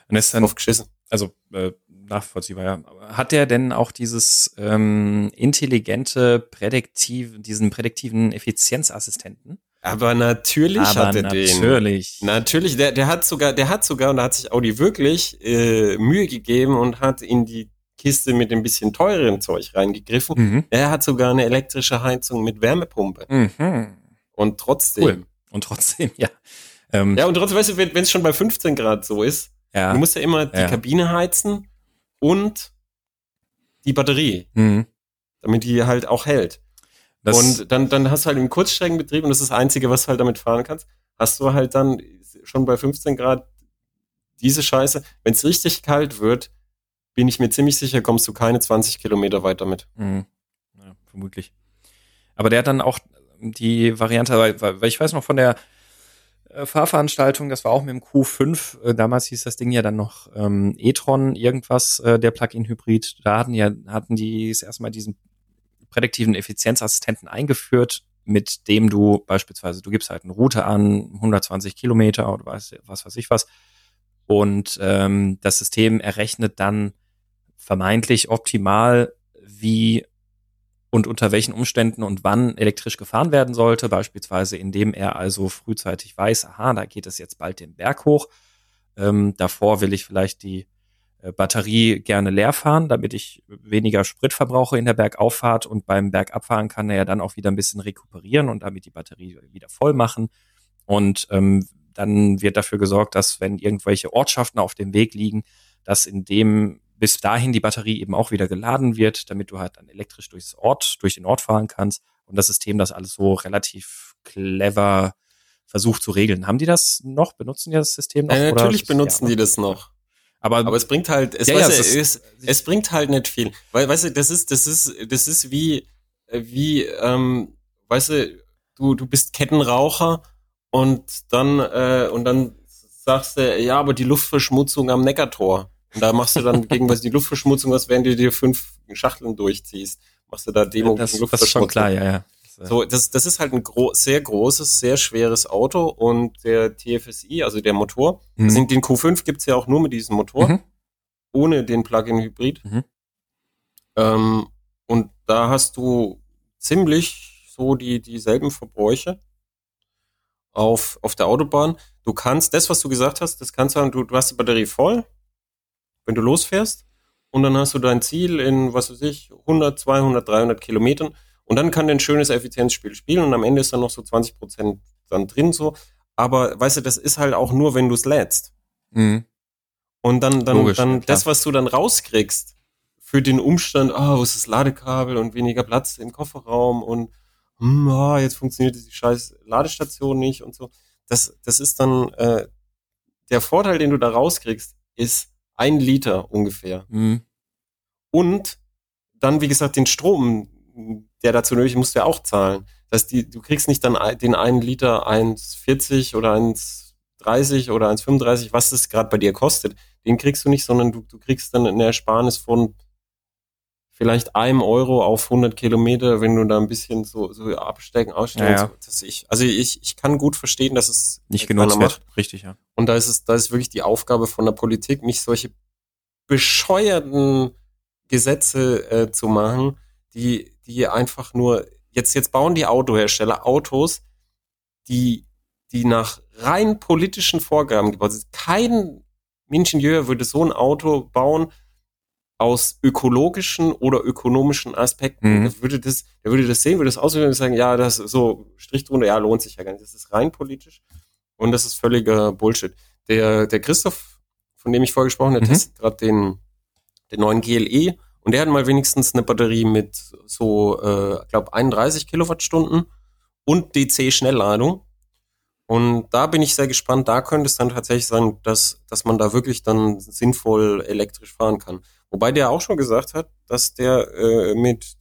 Und das ist dann
Drauf geschissen.
also äh, nachvollziehbar, ja. Hat der denn auch dieses ähm, intelligente Prädiktiv, diesen prädiktiven Effizienzassistenten?
Aber natürlich
Aber
hat er den.
natürlich.
Natürlich, der, der hat sogar, der hat sogar, und da hat sich Audi wirklich äh, Mühe gegeben und hat in die Kiste mit dem bisschen teureren Zeug reingegriffen.
Mhm.
Er hat sogar eine elektrische Heizung mit Wärmepumpe.
Mhm.
Und trotzdem.
Cool. Und trotzdem, ja. Ähm,
Ja, und trotzdem, weißt du, wenn es schon bei 15 Grad so ist,
ja.
du musst ja immer die
Ja.
Kabine heizen und die Batterie,
Mhm.
damit die halt auch hält.
Das,
und dann, dann hast du halt im Kurzstreckenbetrieb, und das ist das Einzige, was du halt damit fahren kannst, hast du halt dann schon bei 15 Grad diese Scheiße. Wenn es richtig kalt wird, bin ich mir ziemlich sicher, kommst du keine 20 Kilometer weiter mit.
Mhm. Ja, vermutlich. Aber der hat dann auch die Variante, weil, ich weiß noch von der äh, Fahrveranstaltung, das war auch mit dem Q5, äh, damals hieß das Ding ja dann noch ähm, e-tron irgendwas, äh, der Plug-in-Hybrid, da hatten ja, hatten die das erste diesen prädiktiven Effizienzassistenten eingeführt, mit dem du beispielsweise, du gibst halt eine Route an, 120 Kilometer oder was, was weiß ich was, und ähm, das System errechnet dann vermeintlich optimal, wie und unter welchen Umständen und wann elektrisch gefahren werden sollte, beispielsweise indem er also frühzeitig weiß, aha, da geht es jetzt bald den Berg hoch. Ähm, davor will ich vielleicht die äh, Batterie gerne leer fahren, damit ich weniger Sprit verbrauche in der Bergauffahrt und beim Bergabfahren kann er ja dann auch wieder ein bisschen rekuperieren und damit die Batterie wieder voll machen. Und ähm, dann wird dafür gesorgt, dass wenn irgendwelche Ortschaften auf dem Weg liegen, dass in dem bis dahin die Batterie eben auch wieder geladen wird, damit du halt dann elektrisch durchs Ort, durch den Ort fahren kannst und das System das alles so relativ clever versucht zu regeln. Haben die das noch? Benutzen die das System noch?
Äh,
oder
natürlich benutzen
ja,
die das noch.
Aber,
Aber es bringt halt, es,
Ja, ja,
weißt
es
es,
ist-
es, bringt halt nicht viel. Weil, weißt du, das ist, das ist, das ist wie, äh, wie, ähm, weißt du, du, du bist Kettenraucher und dann, äh, und dann sagst du, ja, aber die Luftverschmutzung am Neckartor. Und da machst du dann gegen was die Luftverschmutzung, was während du dir fünf Schachteln durchziehst, machst du da Demo
das,
gegen
das ist schon klar, ja, ja. Äh,
so, das, das ist halt ein gro sehr großes, sehr schweres Auto und der TFSI, also der Motor,
Mhm.
also den Q5 gibt's ja auch nur mit diesem Motor,
Mhm.
ohne den Plug-in-Hybrid.
Mhm.
Ähm, und da hast du ziemlich so die dieselben Verbräuche auf, auf der Autobahn. Du kannst, das, was du gesagt hast, das kannst du, du, du hast die Batterie voll, wenn du losfährst, und dann hast du dein Ziel in, was weiß ich, 100, 200, 300 Kilometern, und dann kann der ein schönes Effizienzspiel spielen, und am Ende ist dann noch so 20 Prozent dann drin, so. Aber, weißt du, das ist halt auch nur, wenn du es lädst.
Mhm.
Und dann, dann,
Logisch,
dann
klar.
das, was du dann rauskriegst, für den Umstand, ah, wo ist das Ladekabel und weniger Platz im Kofferraum und hm, ah, jetzt funktioniert die scheiß Ladestation nicht und so. Das, das ist dann äh, der Vorteil, den du da rauskriegst, ist ein Liter ungefähr.
Mhm.
Und dann, wie gesagt, den Strom, der dazu nötig ist, musst du ja auch zahlen. Das heißt, die, du kriegst nicht dann den einen Liter 1,40 oder 1,30 oder 1,35, was das gerade bei dir kostet. Den kriegst du nicht, sondern du, du kriegst dann eine Ersparnis von vielleicht einem Euro auf 100 Kilometer, wenn du da ein bisschen so, so abstecken, ausstellen.
Ja, ja.
So, ich, also ich, ich kann gut verstehen, dass es
Nicht genutzt
macht.
wird. Richtig, ja.
Und da ist es, da ist wirklich die Aufgabe von der Politik, nicht solche bescheuerten Gesetze äh, zu machen, die, die einfach nur, jetzt, jetzt bauen die Autohersteller Autos, die, die nach rein politischen Vorgaben gebaut sind. Kein Ingenieur würde so ein Auto bauen aus ökologischen oder ökonomischen Aspekten.
Mhm.
Der würde das, der würde das sehen, würde das auswählen und sagen, ja, das ist so Strich drunter, ja, lohnt sich ja gar nicht. Das ist rein politisch und das ist völliger Bullshit. Der, der Christoph, von dem ich vorher gesprochen habe, der
Mhm.
testet gerade den, den neuen GLE und der hat mal wenigstens eine Batterie mit so, äh, glaube 31 Kilowattstunden und DC-Schnellladung. Und da bin ich sehr gespannt. Da könnte es dann tatsächlich sein, dass, dass man da wirklich dann sinnvoll elektrisch fahren kann. Wobei der auch schon gesagt hat, dass der äh, mit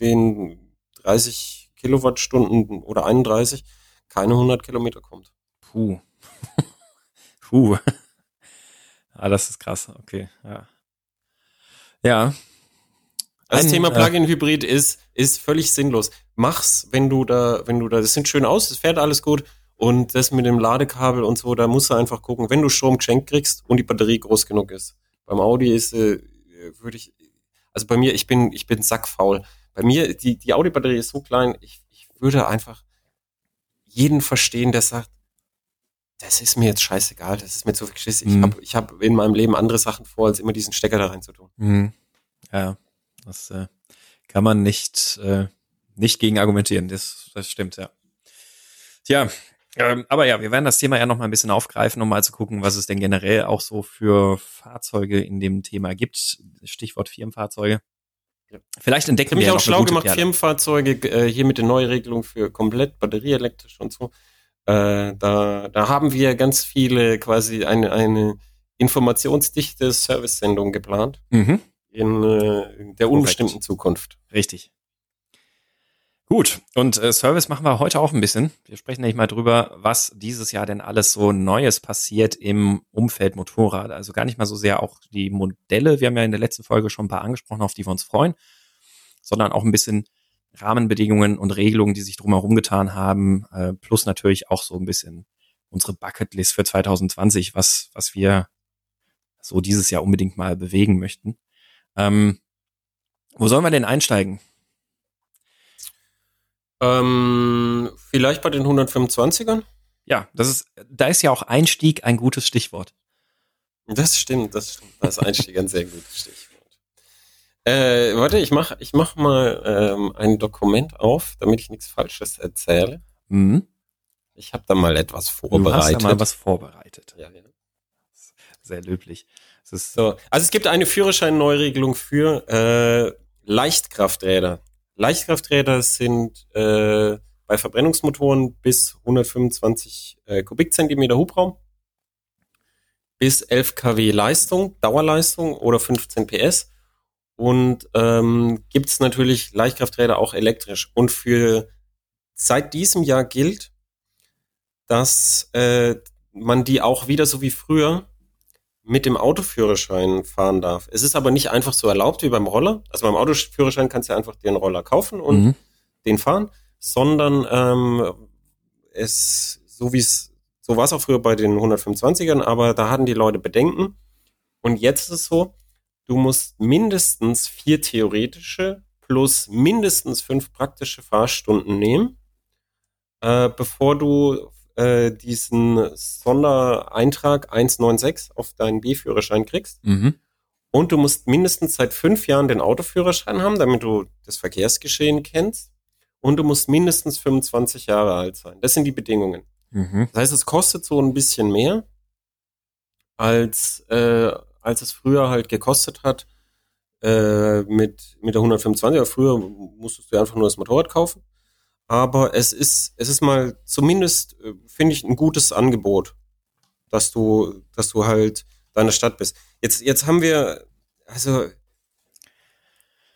den 30 Kilowattstunden oder 31 keine 100 Kilometer kommt.
Puh. Puh. ah, das ist krass. Okay, ja. Ja.
Also das
Ein,
Thema
äh,
Plug-in-Hybrid ist, ist völlig sinnlos. Mach's, wenn du da, wenn du da, das sieht schön aus, es fährt alles gut. Und das mit dem Ladekabel und so, da musst du einfach gucken, wenn du Strom geschenkt kriegst und die Batterie groß genug ist. Beim Audi ist, äh, würde ich, also bei mir, ich bin, ich bin sackfaul. Bei mir, die, die Audi-Batterie ist so klein, ich, ich würde einfach jeden verstehen, der sagt, das ist mir jetzt scheißegal, das ist mir zu viel Geschiss. Ich
Mhm.
habe ich hab in meinem Leben andere Sachen vor, als immer diesen Stecker da rein zu tun.
Mhm. Ja, das äh, kann man nicht, äh, nicht gegen argumentieren. Das, das stimmt, ja. Tja, ähm, aber ja, wir werden das Thema ja noch mal ein bisschen aufgreifen, um mal zu gucken, was es denn generell auch so für Fahrzeuge in dem Thema gibt. Stichwort Firmenfahrzeuge.
Ja.
Vielleicht entdecken
Ich
wir
mich
ja
auch
noch eine
schlau gemacht,
Perle.
Firmenfahrzeuge, äh, hier mit der Neuregelung für komplett batterieelektrisch und so. Äh, da, da haben wir ganz viele quasi eine, eine informationsdichte Service-Sendung geplant
Mhm.
in, äh, in der unbestimmten Zukunft.
Richtig. Gut, und äh, Service machen wir heute auch ein bisschen. Wir sprechen nämlich mal drüber, was dieses Jahr denn alles so Neues passiert im Umfeld Motorrad. Also gar nicht mal so sehr auch die Modelle, wir haben ja in der letzten Folge schon ein paar angesprochen, auf die wir uns freuen, sondern auch ein bisschen Rahmenbedingungen und Regelungen, die sich drumherum getan haben, äh, plus natürlich auch so ein bisschen unsere Bucketlist für 2020, was, was wir so dieses Jahr unbedingt mal bewegen möchten. Ähm, wo sollen wir denn einsteigen?
Ähm, vielleicht bei den 125ern?
Ja, das ist, da ist ja auch Einstieg ein gutes Stichwort.
Das stimmt, das stimmt. Das ist Einstieg ein sehr gutes Stichwort. Äh, warte, ich mach, ich mach mal ähm, ein Dokument auf, damit ich nichts Falsches erzähle.
Mhm.
Ich habe da mal etwas
Du hast
vorbereitet.
da mal was vorbereitet.
ja, ja.
Sehr löblich. Es ist
So, also es gibt eine Führerschein-Neuregelung für äh, Leichtkrafträder. Leichtkrafträder sind äh, bei Verbrennungsmotoren bis 125 äh, Kubikzentimeter Hubraum, bis 11 kW Leistung, Dauerleistung oder 15 PS. Und ähm, gibt es natürlich Leichtkrafträder auch elektrisch. Und für seit diesem Jahr gilt, dass äh, man die auch wieder so wie früher mit dem Autoführerschein fahren darf. Es ist aber nicht einfach so erlaubt wie beim Roller. Also beim Autoführerschein kannst du einfach den Roller kaufen und
mhm.
den fahren, sondern ähm, es, so wie es, so war es auch früher bei den 125ern, aber da hatten die Leute Bedenken. Und jetzt ist es so, du musst mindestens vier theoretische plus mindestens fünf praktische Fahrstunden nehmen, äh, bevor du äh, diesen Sondereintrag 196 auf deinen B-Führerschein kriegst.
Mhm.
Und du musst mindestens seit fünf Jahren den Autoführerschein haben, damit du das Verkehrsgeschehen kennst. Und du musst mindestens 25 Jahre alt sein. Das sind die Bedingungen.
Mhm.
Das heißt, es kostet so ein bisschen mehr, als, äh, als es früher halt gekostet hat äh, mit, mit der 125er. Früher musstest du einfach nur das Motorrad kaufen. Aber es ist, es ist mal zumindest, äh, finde ich, ein gutes Angebot, dass du, dass du halt deiner Stadt bist. Jetzt, jetzt haben wir, also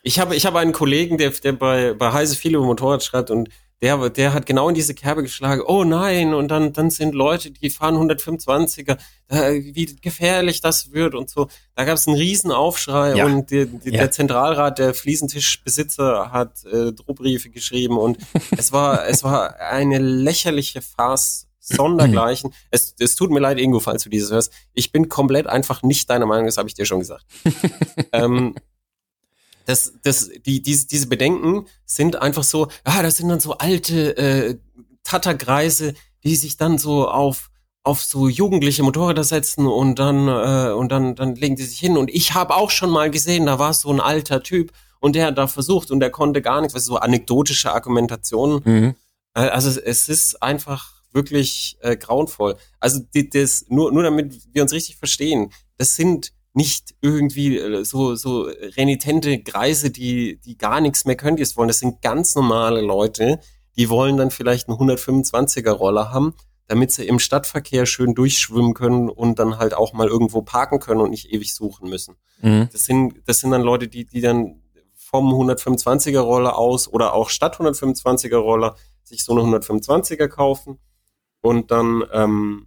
ich habe, ich habe einen Kollegen, der, der bei, bei Heise viel über Motorrad schreibt und der, der hat genau in diese Kerbe geschlagen, oh nein, und dann, dann sind Leute, die fahren 125er, äh, wie gefährlich das wird und so. Da gab es einen riesen Aufschrei ja. und die, die, ja. der Zentralrat der Fliesentischbesitzer hat äh, Drohbriefe geschrieben und es war, es war eine lächerliche Farce sondergleichen. es, es tut mir leid, Ingo, falls du dieses hörst. Ich bin komplett einfach nicht deiner Meinung, das habe ich dir schon gesagt. ähm, das, das, die, diese, diese Bedenken sind einfach so, ah, das sind dann so alte äh, Tatterkreise, die sich dann so auf auf so jugendliche Motorräder setzen und dann äh, und dann dann legen die sich hin und ich habe auch schon mal gesehen, da war so ein alter Typ und der hat da versucht und der konnte gar nichts, was so anekdotische Argumentationen. Mhm. Äh, also es ist einfach wirklich äh, grauenvoll. Also die, das nur nur damit wir uns richtig verstehen, das sind nicht irgendwie äh, so, so renitente Greise, die, die gar nichts mehr können, die es wollen. Das sind ganz normale Leute, die wollen dann vielleicht einen 125er Roller haben, damit sie im Stadtverkehr schön durchschwimmen können und dann halt auch mal irgendwo parken können und nicht ewig suchen müssen. Mhm. Das sind, das sind dann Leute, die, die dann vom 125er Roller aus oder auch statt 125er Roller sich so eine 125er kaufen und dann ähm,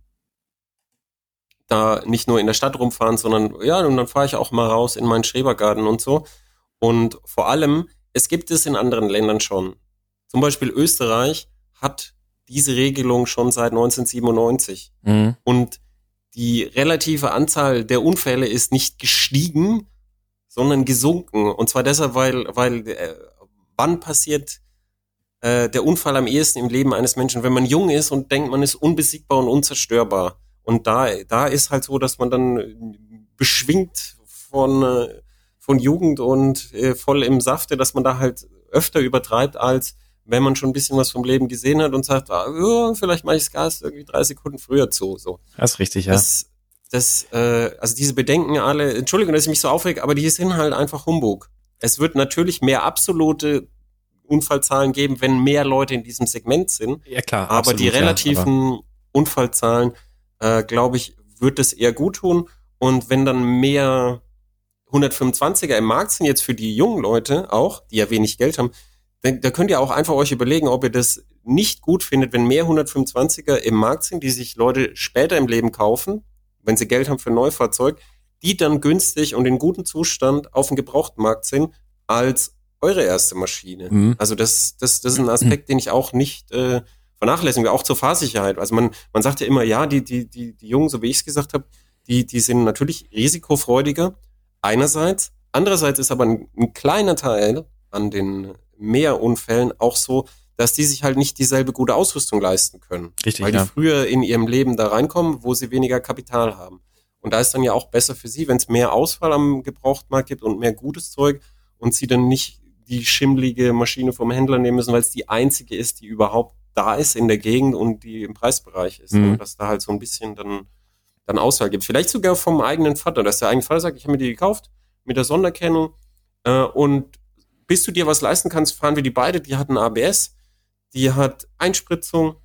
da nicht nur in der Stadt rumfahren, sondern ja, und dann fahre ich auch mal raus in meinen Schrebergarten und so. Und vor allem, es gibt es in anderen Ländern schon. Zum Beispiel Österreich hat diese Regelung schon seit 1997. Mhm. Und die relative Anzahl der Unfälle ist nicht gestiegen, sondern gesunken. Und zwar deshalb, weil, weil äh, wann passiert äh, der Unfall am ehesten im Leben eines Menschen? Wenn man jung ist und denkt, man ist unbesiegbar und unzerstörbar. Und da, da ist halt so, dass man dann beschwingt von, äh, von Jugend und äh, voll im Safte, dass man da halt öfter übertreibt, als wenn man schon ein bisschen was vom Leben gesehen hat und sagt, ah, ja, vielleicht mache ich das Gas irgendwie drei Sekunden früher zu. So.
Das ist richtig, ja.
Das, das, äh, also diese Bedenken alle, Entschuldigung, dass ich mich so aufreg, aber die sind halt einfach Humbug. Es wird natürlich mehr absolute Unfallzahlen geben, wenn mehr Leute in diesem Segment sind.
Ja klar.
Aber absolut, die relativen ja, aber Unfallzahlen äh, glaube ich, wird es eher gut tun. Und wenn dann mehr 125er im Markt sind, jetzt für die jungen Leute auch, die ja wenig Geld haben, dann, da könnt ihr auch einfach euch überlegen, ob ihr das nicht gut findet, wenn mehr 125er im Markt sind, die sich Leute später im Leben kaufen, wenn sie Geld haben für ein Neufahrzeug, die dann günstig und in gutem Zustand auf dem Gebrauchtmarkt sind, als eure erste Maschine. Mhm. Also das, das, das ist ein Aspekt, den ich auch nicht äh, vernachlässigen wir auch zur Fahrsicherheit. Also man, man sagt ja immer, ja, die, die, die, die Jungen, so wie ich es gesagt habe, die, die sind natürlich risikofreudiger einerseits. Andererseits ist aber ein, ein kleiner Teil an den Mehrunfällen auch so, dass die sich halt nicht dieselbe gute Ausrüstung leisten können.
Richtig,
weil die früher in ihrem Leben da reinkommen, wo sie weniger Kapital haben. Und da ist dann ja auch besser für sie, wenn es mehr Ausfall am Gebrauchtmarkt gibt und mehr gutes Zeug und sie dann nicht die schimmlige Maschine vom Händler nehmen müssen, weil es die einzige ist, die überhaupt da ist in der Gegend und die im Preisbereich ist. Mhm. dass da halt so ein bisschen dann, dann Auswahl gibt. Vielleicht sogar vom eigenen Vater, dass der eigene Vater sagt, ich habe mir die gekauft mit der Sonderkennung äh, und bis du dir was leisten kannst, fahren wir die beide. Die hat ein ABS, die hat Einspritzung,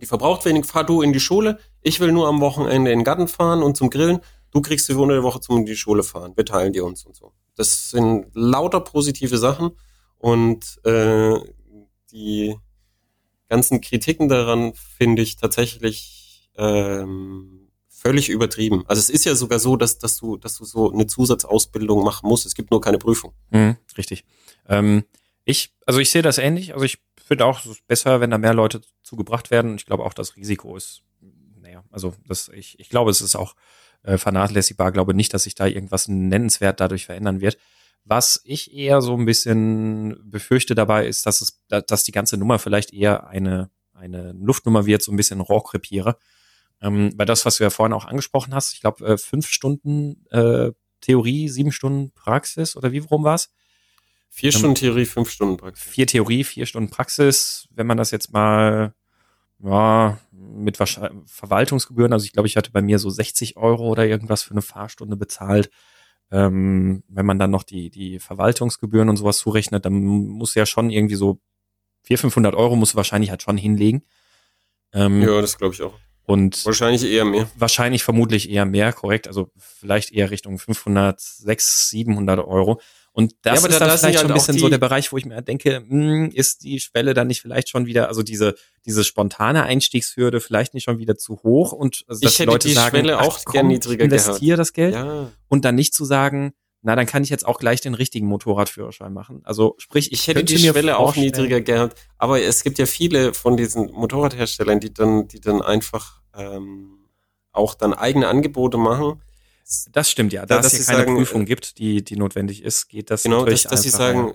die verbraucht wenig. Fahr du in die Schule. Ich will nur am Wochenende in den Garten fahren und zum Grillen. Du kriegst die unter der Woche zum in die Schule fahren. Wir teilen die uns und so. Das sind lauter positive Sachen und äh, die ganzen Kritiken daran finde ich tatsächlich ähm, völlig übertrieben. Also es ist ja sogar so, dass, dass du, dass du so eine Zusatzausbildung machen musst. Es gibt nur keine Prüfung.
Mhm, richtig. Ähm, ich, also ich sehe das ähnlich. Also ich finde auch, es ist besser, wenn da mehr Leute zugebracht werden. Ich glaube auch, das Risiko ist, naja, also das, ich, ich glaube, es ist auch äh, vernachlässigbar. Ich glaube nicht, dass sich da irgendwas nennenswert dadurch verändern wird. Was ich eher so ein bisschen befürchte dabei ist, dass es, dass die ganze Nummer vielleicht eher eine, eine Luftnummer wird, so ein bisschen Rohrkrepierer. Ähm, weil das, was du ja vorhin auch angesprochen hast, ich glaube, äh, fünf Stunden äh, Theorie, sieben Stunden Praxis oder wie rum war's?
Vier ähm, Stunden Theorie, fünf Stunden Praxis.
Vier Theorie, vier Stunden Praxis. Wenn man das jetzt mal ja, mit Verwaltungsgebühren, also ich glaube, ich hatte bei mir so 60 Euro oder irgendwas für eine Fahrstunde bezahlt. Ähm, wenn man dann noch die, die Verwaltungsgebühren und sowas zurechnet, dann muss ja schon irgendwie so 400, 500 Euro muss wahrscheinlich halt schon hinlegen.
Ähm, ja, das glaube ich auch.
Und
wahrscheinlich eher mehr.
Wahrscheinlich vermutlich eher mehr, korrekt. Also vielleicht eher Richtung 500, 600, 700 Euro. Und das
Ja,
ist
da-
dann
da
vielleicht
ja
schon ein
halt
bisschen so der Bereich, wo ich mir denke, mh, ist die Schwelle dann nicht vielleicht schon wieder, also diese, diese spontane Einstiegshürde vielleicht nicht schon wieder zu hoch und also, dass
Ich hätte die Schwelle auch
ach,
gern niedriger
investiere das Geld
Ja.
und dann nicht zu sagen, na, dann kann ich jetzt auch gleich den richtigen Motorradführerschein machen. Also sprich, ich,
Ich hätte die
mir
Schwelle auch niedriger gehabt. Aber es gibt ja viele von diesen Motorradherstellern, die dann, die dann einfach ähm, auch dann eigene Angebote machen.
Das stimmt ja.
Da-
Da es
dass sie
keine
sagen,
Prüfung gibt, die, die notwendig ist, geht das
Genau,
natürlich
dass, dass sie sagen,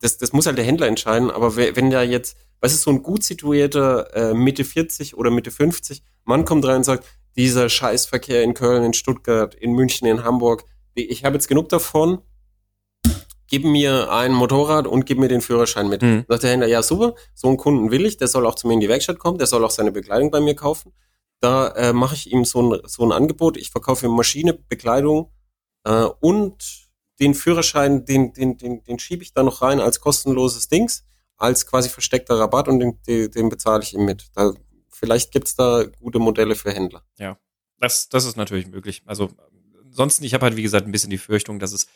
das, das muss halt der Händler entscheiden, aber we- wenn da jetzt, was ist so ein gut situierter äh, Mitte 40 oder Mitte 50, Mann kommt rein und sagt, dieser Scheißverkehr in Köln, in Stuttgart, in München, in Hamburg, ich habe jetzt genug davon, gib mir ein Motorrad und gib mir den Führerschein mit.
Mhm.
Sagt der Händler, ja super, so einen Kunden will ich, der soll auch zu mir in die Werkstatt kommen, der soll auch seine Bekleidung bei mir kaufen. Da äh, mache ich ihm so ein, so ein Angebot, ich verkaufe ihm Maschine, Bekleidung äh, und den Führerschein, den, den, den, den schiebe ich da noch rein als kostenloses Dings, als quasi versteckter Rabatt und den, den, den bezahle ich ihm mit. Da, vielleicht gibt's da gute Modelle für Händler.
Das, das ist natürlich möglich. Also ansonsten, ich habe halt, wie gesagt, ein bisschen die Fürchtung, dass es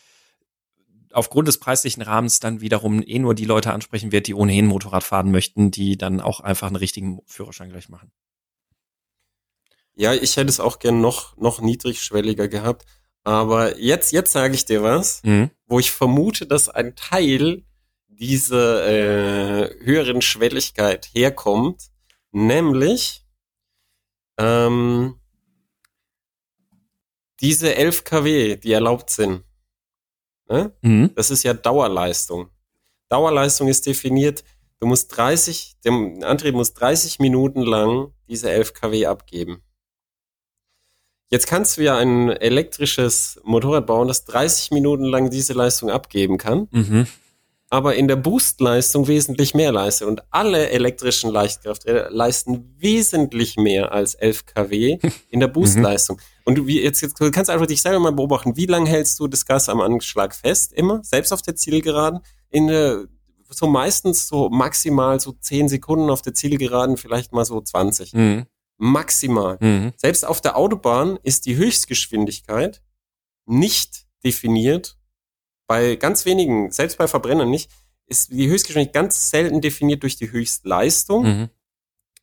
aufgrund des preislichen Rahmens dann wiederum eh nur die Leute ansprechen wird, die ohnehin Motorrad fahren möchten, die dann auch einfach einen richtigen Führerschein gleich machen.
Ja, ich hätte es auch gern noch, noch niedrigschwelliger gehabt. Aber jetzt, jetzt sage ich dir was,
Mhm.
wo ich vermute, dass ein Teil dieser äh, höheren Schwelligkeit herkommt, nämlich ähm, diese 11 kW, die erlaubt sind. Ne?
Mhm.
Das ist ja Dauerleistung. Dauerleistung ist definiert, du musst 30, der Antrieb muss 30 Minuten lang diese 11 kW abgeben. Jetzt kannst du ja ein elektrisches Motorrad bauen, das 30 Minuten lang diese Leistung abgeben kann,
Mhm.
aber in der Boostleistung wesentlich mehr leistet. Und alle elektrischen Leichtkrafträder leisten wesentlich mehr als 11 kW in der Boostleistung. Und du, wie, jetzt, jetzt du kannst einfach dich selber mal beobachten, wie lange hältst du das Gas am Anschlag fest, immer, selbst auf der Zielgeraden, in der, so meistens so maximal so 10 Sekunden auf der Zielgeraden, vielleicht mal so 20.
Mhm.
Maximal.
Mhm.
Selbst auf der Autobahn ist die Höchstgeschwindigkeit nicht definiert. Bei ganz wenigen, selbst bei Verbrennern nicht, ist die Höchstgeschwindigkeit ganz selten definiert durch die Höchstleistung,
Mhm.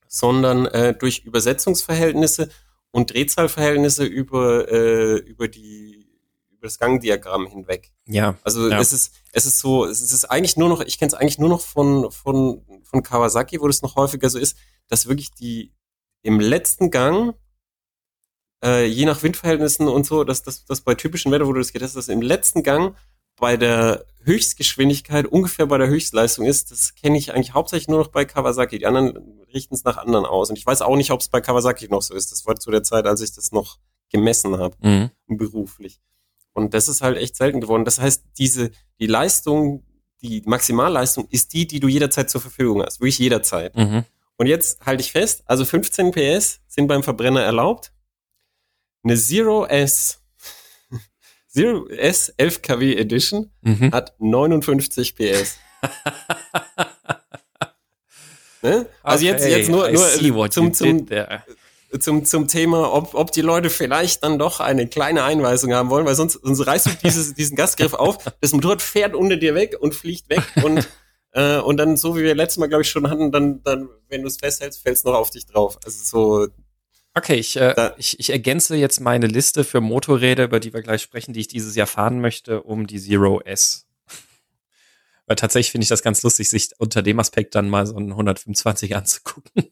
sondern äh, durch Übersetzungsverhältnisse und Drehzahlverhältnisse über, äh, über die über das Gangdiagramm hinweg.
Ja.
Also
Ja.
es ist es ist so, es ist eigentlich nur noch, ich kenne es eigentlich nur noch von von von Kawasaki, wo das noch häufiger so ist, dass wirklich die im letzten Gang äh, je nach Windverhältnissen und so, dass das dass bei typischen Wetter, wo du das getestet hast, im letzten Gang bei der Höchstgeschwindigkeit ungefähr bei der Höchstleistung ist, das kenne ich eigentlich hauptsächlich nur noch bei Kawasaki. Die anderen richten es nach anderen aus. Und ich weiß auch nicht, ob es bei Kawasaki noch so ist. Das war zu der Zeit, als ich das noch gemessen habe
Mhm.
beruflich. Und das ist halt echt selten geworden. Das heißt, diese, die Leistung, die Maximalleistung ist die, die du jederzeit zur Verfügung hast. Wirklich jederzeit.
Mhm.
Und jetzt halte ich fest, also 15 PS sind beim Verbrenner erlaubt. Eine Zero S, Zero S 11 kW Edition
Mhm.
hat 59 PS. ne? Also jetzt,
Okay,
jetzt nur,
I
nur
you
zum, zum, zum, zum Thema, ob, ob die Leute vielleicht dann doch eine kleine Einweisung haben wollen, weil sonst, sonst reißt du dieses, diesen Gasgriff auf, das Motorrad fährt unter dir weg und fliegt weg und, äh, und dann, so wie wir letztes Mal, glaube ich, schon hatten, dann, dann wenn du es festhältst, fällt es noch auf dich drauf. Also so,
Okay, ich, äh, ich, ich ergänze jetzt meine Liste für Motorräder, über die wir gleich sprechen, die ich dieses Jahr fahren möchte, um die Zero S. Weil tatsächlich finde ich das ganz lustig, sich unter dem Aspekt dann mal so einen 125 anzugucken.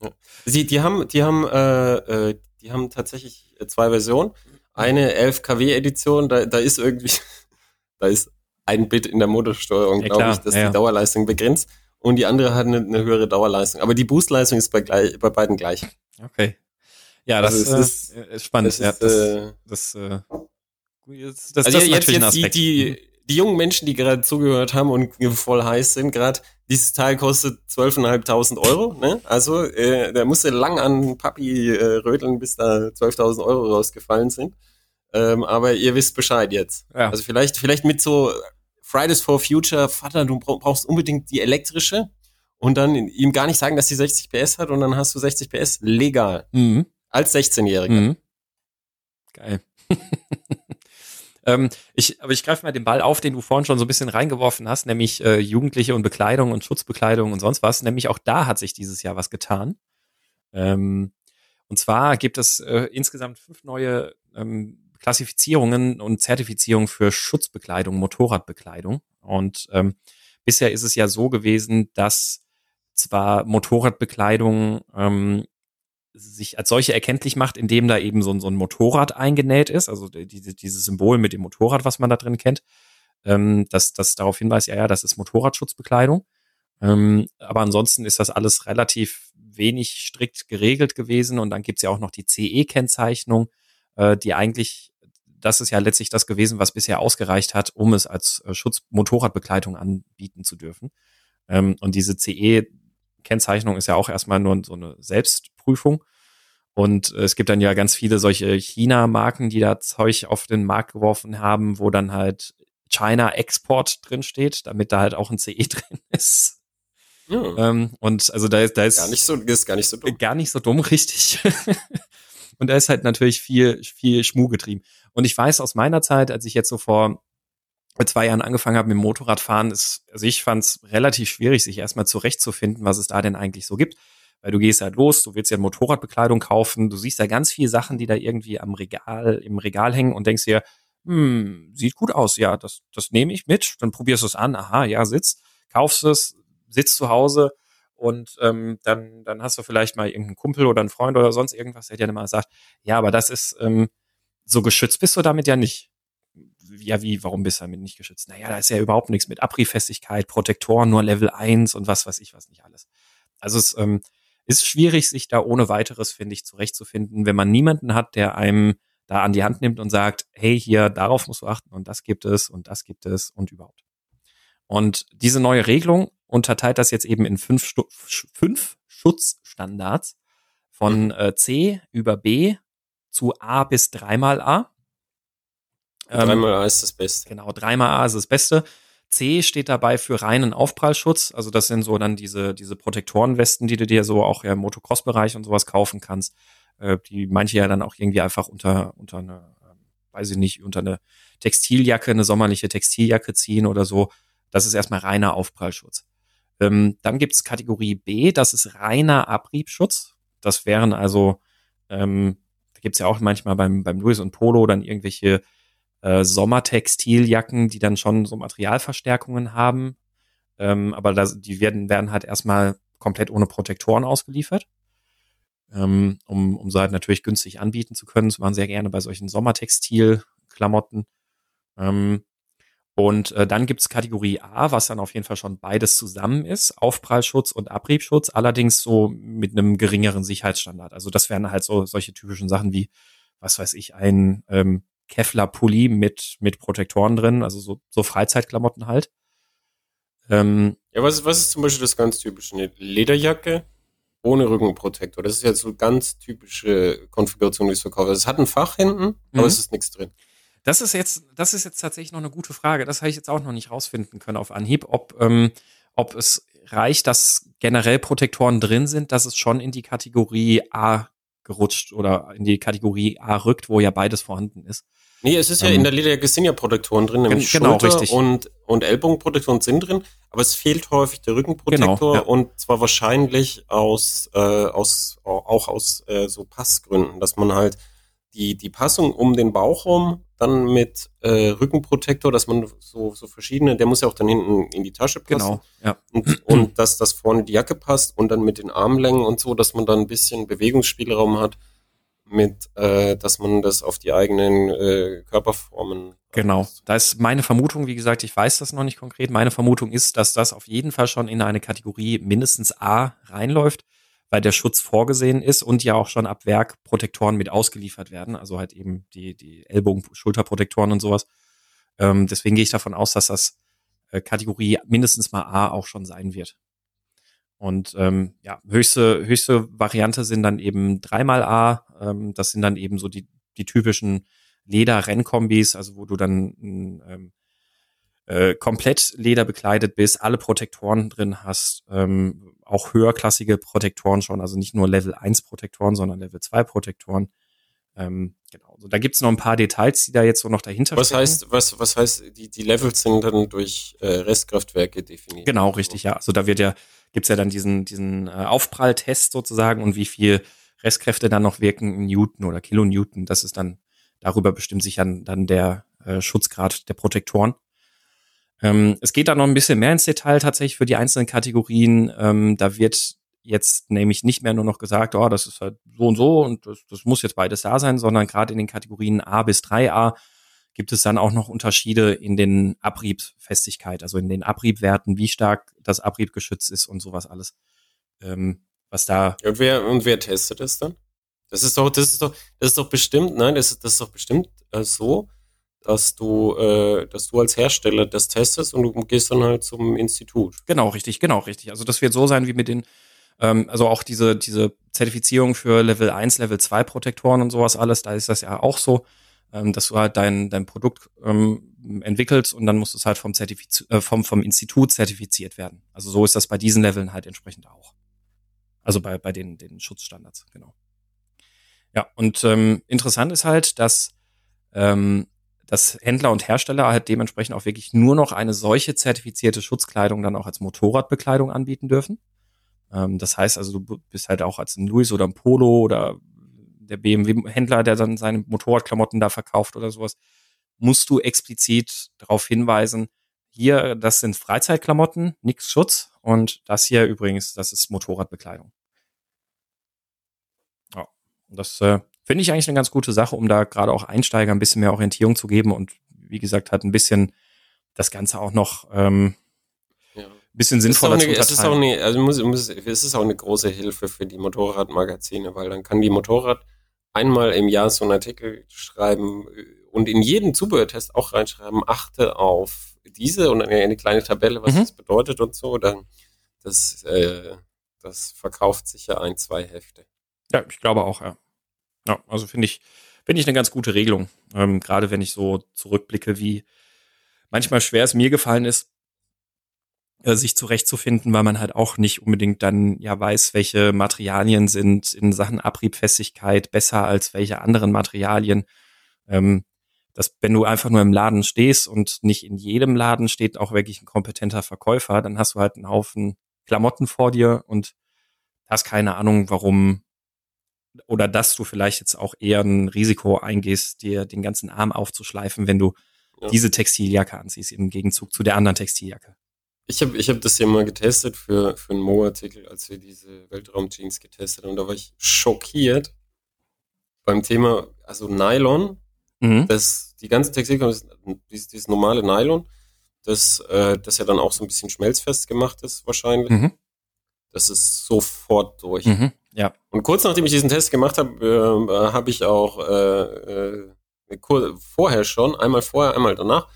sie, die haben, die haben, äh, äh, die haben tatsächlich zwei Versionen. Eine 11 kW Edition, da, da ist irgendwie, da ist ein Bit in der Motorsteuerung,
Ja,
glaube ich, dass
ja, ja.
die Dauerleistung begrenzt. Und die andere hat eine, eine höhere Dauerleistung. Aber die Boostleistung ist bei, gleich, bei beiden gleich.
Okay. Ja, das
Also es
ist, äh, ist spannend.
Das
ja,
ist, äh,
das, äh, das, das,
also
das ist
jetzt, jetzt die,
Aspekt.
die, die jungen Menschen, die gerade zugehört haben und voll heiß sind, gerade dieses Teil kostet 12.500 Euro. Ne? Also äh, da musste lang an Papi äh, röteln, bis da 12.000 Euro rausgefallen sind. Ähm, aber ihr wisst Bescheid jetzt.
Ja.
Also vielleicht, vielleicht mit so Fridays for Future, Vater, du bra- brauchst unbedingt die elektrische und dann ihm gar nicht sagen, dass die 60 PS hat und dann hast du 60 PS legal
Mhm.
als 16-Jähriger.
Mhm. Geil. Ähm, ich, aber ich greife mal den Ball auf, den du vorhin schon so ein bisschen reingeworfen hast, nämlich äh, Jugendliche und Bekleidung und Schutzbekleidung und sonst was. Nämlich auch da hat sich dieses Jahr was getan. Ähm, und zwar gibt es äh, insgesamt fünf neue ähm, Klassifizierungen und Zertifizierungen für Schutzbekleidung, Motorradbekleidung. Und ähm, bisher ist es ja so gewesen, dass zwar Motorradbekleidung ähm, sich als solche erkenntlich macht, indem da eben so, so ein Motorrad eingenäht ist, also diese, dieses Symbol mit dem Motorrad, was man da drin kennt, ähm, dass das darauf hinweist, ja, ja, das ist Motorradschutzbekleidung. Ähm, aber ansonsten ist das alles relativ wenig strikt geregelt gewesen und dann gibt's ja auch noch die CE-Kennzeichnung, äh, die eigentlich, das ist ja letztlich das gewesen, was bisher ausgereicht hat, um es als äh, Schutzmotorradbekleidung anbieten zu dürfen. Ähm, und diese CE-Kennzeichnung ist ja auch erstmal nur so eine Selbstprüfung. Und äh, es gibt dann ja ganz viele solche China-Marken, die da Zeug auf den Markt geworfen haben, wo dann halt China Export drin steht, damit da halt auch ein CE drin ist. Ja. Ähm, und also da ist, da ist
gar nicht so, ist gar nicht so
dumm. Gar nicht so dumm, richtig. und da ist halt natürlich viel, viel Schmuh getrieben. Und ich weiß aus meiner Zeit, als ich jetzt so vor zwei Jahren angefangen habe mit dem Motorradfahren, ist, also ich fand es relativ schwierig, sich erstmal zurechtzufinden, was es da denn eigentlich so gibt. Weil du gehst halt los, du willst ja Motorradbekleidung kaufen, du siehst ja ganz viele Sachen, die da irgendwie am Regal, im Regal hängen und denkst dir, hm, sieht gut aus, ja, das, das nehme ich mit, dann probierst du es an, aha, ja, sitzt, kaufst es, sitzt zu Hause und ähm, dann, dann hast du vielleicht mal irgendeinen Kumpel oder einen Freund oder sonst irgendwas, der dir dann mal sagt, ja, aber das ist ähm, so geschützt bist du damit ja nicht. Ja, wie, warum bist du damit nicht geschützt? Naja, da ist ja überhaupt nichts mit Abriebfestigkeit, Protektoren, nur Level 1 und was weiß ich, was nicht alles. Also es ähm, ist schwierig, sich da ohne weiteres, finde ich, zurechtzufinden, wenn man niemanden hat, der einem da an die Hand nimmt und sagt, hey, hier, darauf musst du achten und das gibt es und das gibt es und überhaupt. Und diese neue Regelung unterteilt das jetzt eben in fünf, Stu fünf Schutzstandards von mhm. äh, C über B zu A bis dreimal A.
Ähm, dreimal A ist das Beste.
Genau, dreimal A ist das Beste. C steht dabei für reinen Aufprallschutz. Also das sind so dann diese, diese Protektorenwesten, die du dir so auch im Motocross-Bereich und sowas kaufen kannst. Äh, die manche ja dann auch irgendwie einfach unter, unter eine, äh, weiß ich nicht, unter eine Textiljacke, eine sommerliche Textiljacke ziehen oder so. Das ist erstmal reiner Aufprallschutz. Ähm, dann gibt es Kategorie B, das ist reiner Abriebschutz. Das wären also, ähm, da gibt es ja auch manchmal beim, beim Louis und Polo dann irgendwelche äh, Sommertextiljacken, die dann schon so Materialverstärkungen haben. Ähm, aber das, die werden, werden halt erstmal komplett ohne Protektoren ausgeliefert. Ähm, um, um sie halt natürlich günstig anbieten zu können. Das machen ja gerne bei solchen Sommertextilklamotten. Ähm, und äh, dann gibt's Kategorie A, was dann auf jeden Fall schon beides zusammen ist, Aufprallschutz und Abriebschutz, allerdings so mit einem geringeren Sicherheitsstandard. Also das wären halt so solche typischen Sachen wie, was weiß ich, ein ähm, Kevlar-Pulli mit, mit Protektoren drin, also so, so Freizeitklamotten halt.
Ähm, ja, was, was ist zum Beispiel das ganz typische? Eine Lederjacke ohne Rückenprotektor. Das ist jetzt so ganz typische Konfiguration, die ich verkaufe. Es hat ein Fach hinten, mhm. aber es ist nichts drin.
Das ist jetzt, das ist jetzt tatsächlich noch eine gute Frage. Das habe ich jetzt auch noch nicht rausfinden können auf Anhieb, ob, ähm, ob es reicht, dass generell Protektoren drin sind, dass es schon in die Kategorie A gerutscht oder in die Kategorie A rückt, wo ja beides vorhanden ist.
Nee, es ist ja ähm, in der Lederjacke sind ja Protektoren drin, nämlich genau, Schulter richtig. und, und Ellbogenprotektoren sind drin, aber es fehlt häufig der Rückenprotektor genau, ja. und zwar wahrscheinlich aus, äh, aus auch aus äh, so Passgründen, dass man halt die, die Passung um den Bauch rum, dann mit äh, Rückenprotektor, dass man so, so verschiedene, der muss ja auch dann hinten in die Tasche passen.
Genau, ja.
Und, und dass das vorne die Jacke passt und dann mit den Armlängen und so, dass man dann ein bisschen Bewegungsspielraum hat, mit, äh, dass man das auf die eigenen äh, Körperformen.
Genau, da ist meine Vermutung, wie gesagt, ich weiß das noch nicht konkret, meine Vermutung ist, dass das auf jeden Fall schon in eine Kategorie mindestens A reinläuft weil der Schutz vorgesehen ist und ja auch schon ab Werk Protektoren mit ausgeliefert werden, also halt eben die, die Ellbogen, Schulterprotektoren und sowas. Ähm, deswegen gehe ich davon aus, dass das äh, Kategorie mindestens mal A auch schon sein wird. Und ähm, ja, höchste, höchste Variante sind dann eben dreimal A. Ähm, das sind dann eben so die, die typischen Leder-Rennkombis, also wo du dann ähm, äh, komplett Leder bekleidet bist, alle Protektoren drin hast, ähm, auch höherklassige Protektoren schon, also nicht nur Level 1 Protektoren, sondern Level 2 Protektoren. Ähm, genau. So, da gibt's noch ein paar Details, die da jetzt so noch dahinter
Was
stecken.
heißt, was, was heißt, die, die Levels sind dann durch äh, Restkraftwerke definiert?
Genau, richtig, ja. Also da wird ja, gibt's ja dann diesen, diesen äh, Aufpralltest sozusagen und wie viel Restkräfte dann noch wirken in Newton oder Kilonewton. Das ist dann, darüber bestimmt sich dann, dann der äh, Schutzgrad der Protektoren. Ähm, es geht da noch ein bisschen mehr ins Detail tatsächlich für die einzelnen Kategorien. Ähm, da wird jetzt nämlich nicht mehr nur noch gesagt, oh, das ist halt so und so und das, das muss jetzt beides da sein, sondern gerade in den Kategorien A bis 3a gibt es dann auch noch Unterschiede in den Abriebfestigkeit, also in den Abriebwerten, wie stark das Abrieb geschützt ist und sowas alles. Ähm, was da.
Und wer, und wer testet das dann? Das ist doch, das ist doch, das ist doch bestimmt, nein, das ist, das ist doch bestimmt äh, so, dass du, äh, dass du als Hersteller das testest und du gehst dann halt zum Institut.
Genau, richtig, genau, richtig. Also das wird so sein wie mit den, ähm, also auch diese, diese Zertifizierung für Level 1, Level 2 Protektoren und sowas alles, da ist das ja auch so, ähm, dass du halt dein, dein Produkt ähm, entwickelst und dann muss es halt vom, Zertifiz äh, vom, vom Institut zertifiziert werden. Also so ist das bei diesen Leveln halt entsprechend auch. Also bei, bei den, den Schutzstandards, genau. Ja, und ähm, interessant ist halt, dass, ähm, dass Händler und Hersteller halt dementsprechend auch wirklich nur noch eine solche zertifizierte Schutzkleidung dann auch als Motorradbekleidung anbieten dürfen. Ähm, das heißt also, du bist halt auch als ein Louis oder ein Polo oder der BMW-Händler, der dann seine Motorradklamotten da verkauft oder sowas, musst du explizit darauf hinweisen, hier, das sind Freizeitklamotten, nix Schutz und das hier übrigens, das ist Motorradbekleidung. Ja, das äh, finde ich eigentlich eine ganz gute Sache, um da gerade auch Einsteiger ein bisschen mehr Orientierung zu geben und wie gesagt, halt ein bisschen das Ganze auch noch ähm,
Ja.
bisschen
Es ist
sinnvoller
eine,
zu
es ist auch eine, also muss, muss, es ist auch eine große Hilfe für die Motorradmagazine, weil dann kann die Motorrad einmal im Jahr so einen Artikel schreiben äh, und in jeden Zubehörtest auch reinschreiben, achte auf diese und eine, eine kleine Tabelle, was
Mhm.
das bedeutet und so. Dann das, äh, das verkauft sicher ein, zwei Hefte.
Ja, ich glaube auch, ja. Ja, also finde ich, finde ich eine ganz gute Regelung. Ähm, gerade wenn ich so zurückblicke, wie manchmal schwer es mir gefallen ist, äh, sich zurechtzufinden, weil man halt auch nicht unbedingt dann ja weiß, welche Materialien sind in Sachen Abriebfestigkeit besser als welche anderen Materialien. Ähm, dass wenn du einfach nur im Laden stehst und nicht in jedem Laden steht auch wirklich ein kompetenter Verkäufer, dann hast du halt einen Haufen Klamotten vor dir und hast keine Ahnung, warum oder dass du vielleicht jetzt auch eher ein Risiko eingehst, dir den ganzen Arm aufzuschleifen, wenn du
Ja.
diese Textiljacke anziehst, im Gegenzug zu der anderen Textiljacke.
Ich habe ich hab das ja mal getestet für, für einen Mo-Artikel, als wir diese Weltraumjeans getestet haben. Und da war ich schockiert beim Thema, also Nylon,
Mhm.
das, die ganzen Textilien, dieses, dieses normale Nylon, das, äh, das ja dann auch so ein bisschen schmelzfest gemacht ist wahrscheinlich,
Mhm.
das ist sofort durch.
Mhm. Ja.
Und kurz nachdem ich diesen Test gemacht habe, äh, habe ich auch äh, äh, vorher schon, einmal vorher, einmal danach,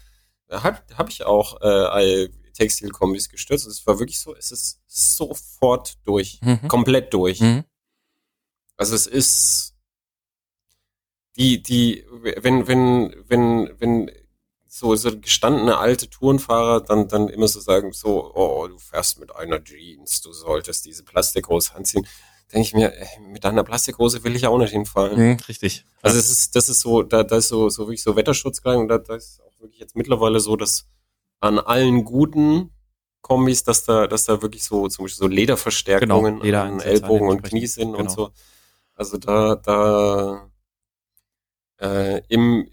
habe hab ich auch äh, Textilkombis gestürzt. Und es war wirklich so, es ist sofort durch,
Mhm.
komplett durch.
Mhm.
Also es ist die, die, wenn, wenn, wenn, wenn so, so gestandene alte Tourenfahrer dann, dann immer so sagen, so, oh, du fährst mit einer Jeans, du solltest diese Plastikhose anziehen, denke ich mir, ey, mit einer Plastikhose will ich auch nicht hinfahren.
Mhm. Richtig.
Also es ist, das ist so, da, da ist so, so wirklich so Wetterschutzkleidung und da, da ist auch wirklich jetzt mittlerweile so, dass an allen guten Kombis, dass da, dass da wirklich so, zum Beispiel so Lederverstärkungen
Genau, Leder
an Ellbogen und. Knie sind und
Genau.
so. Also da, da, äh, im,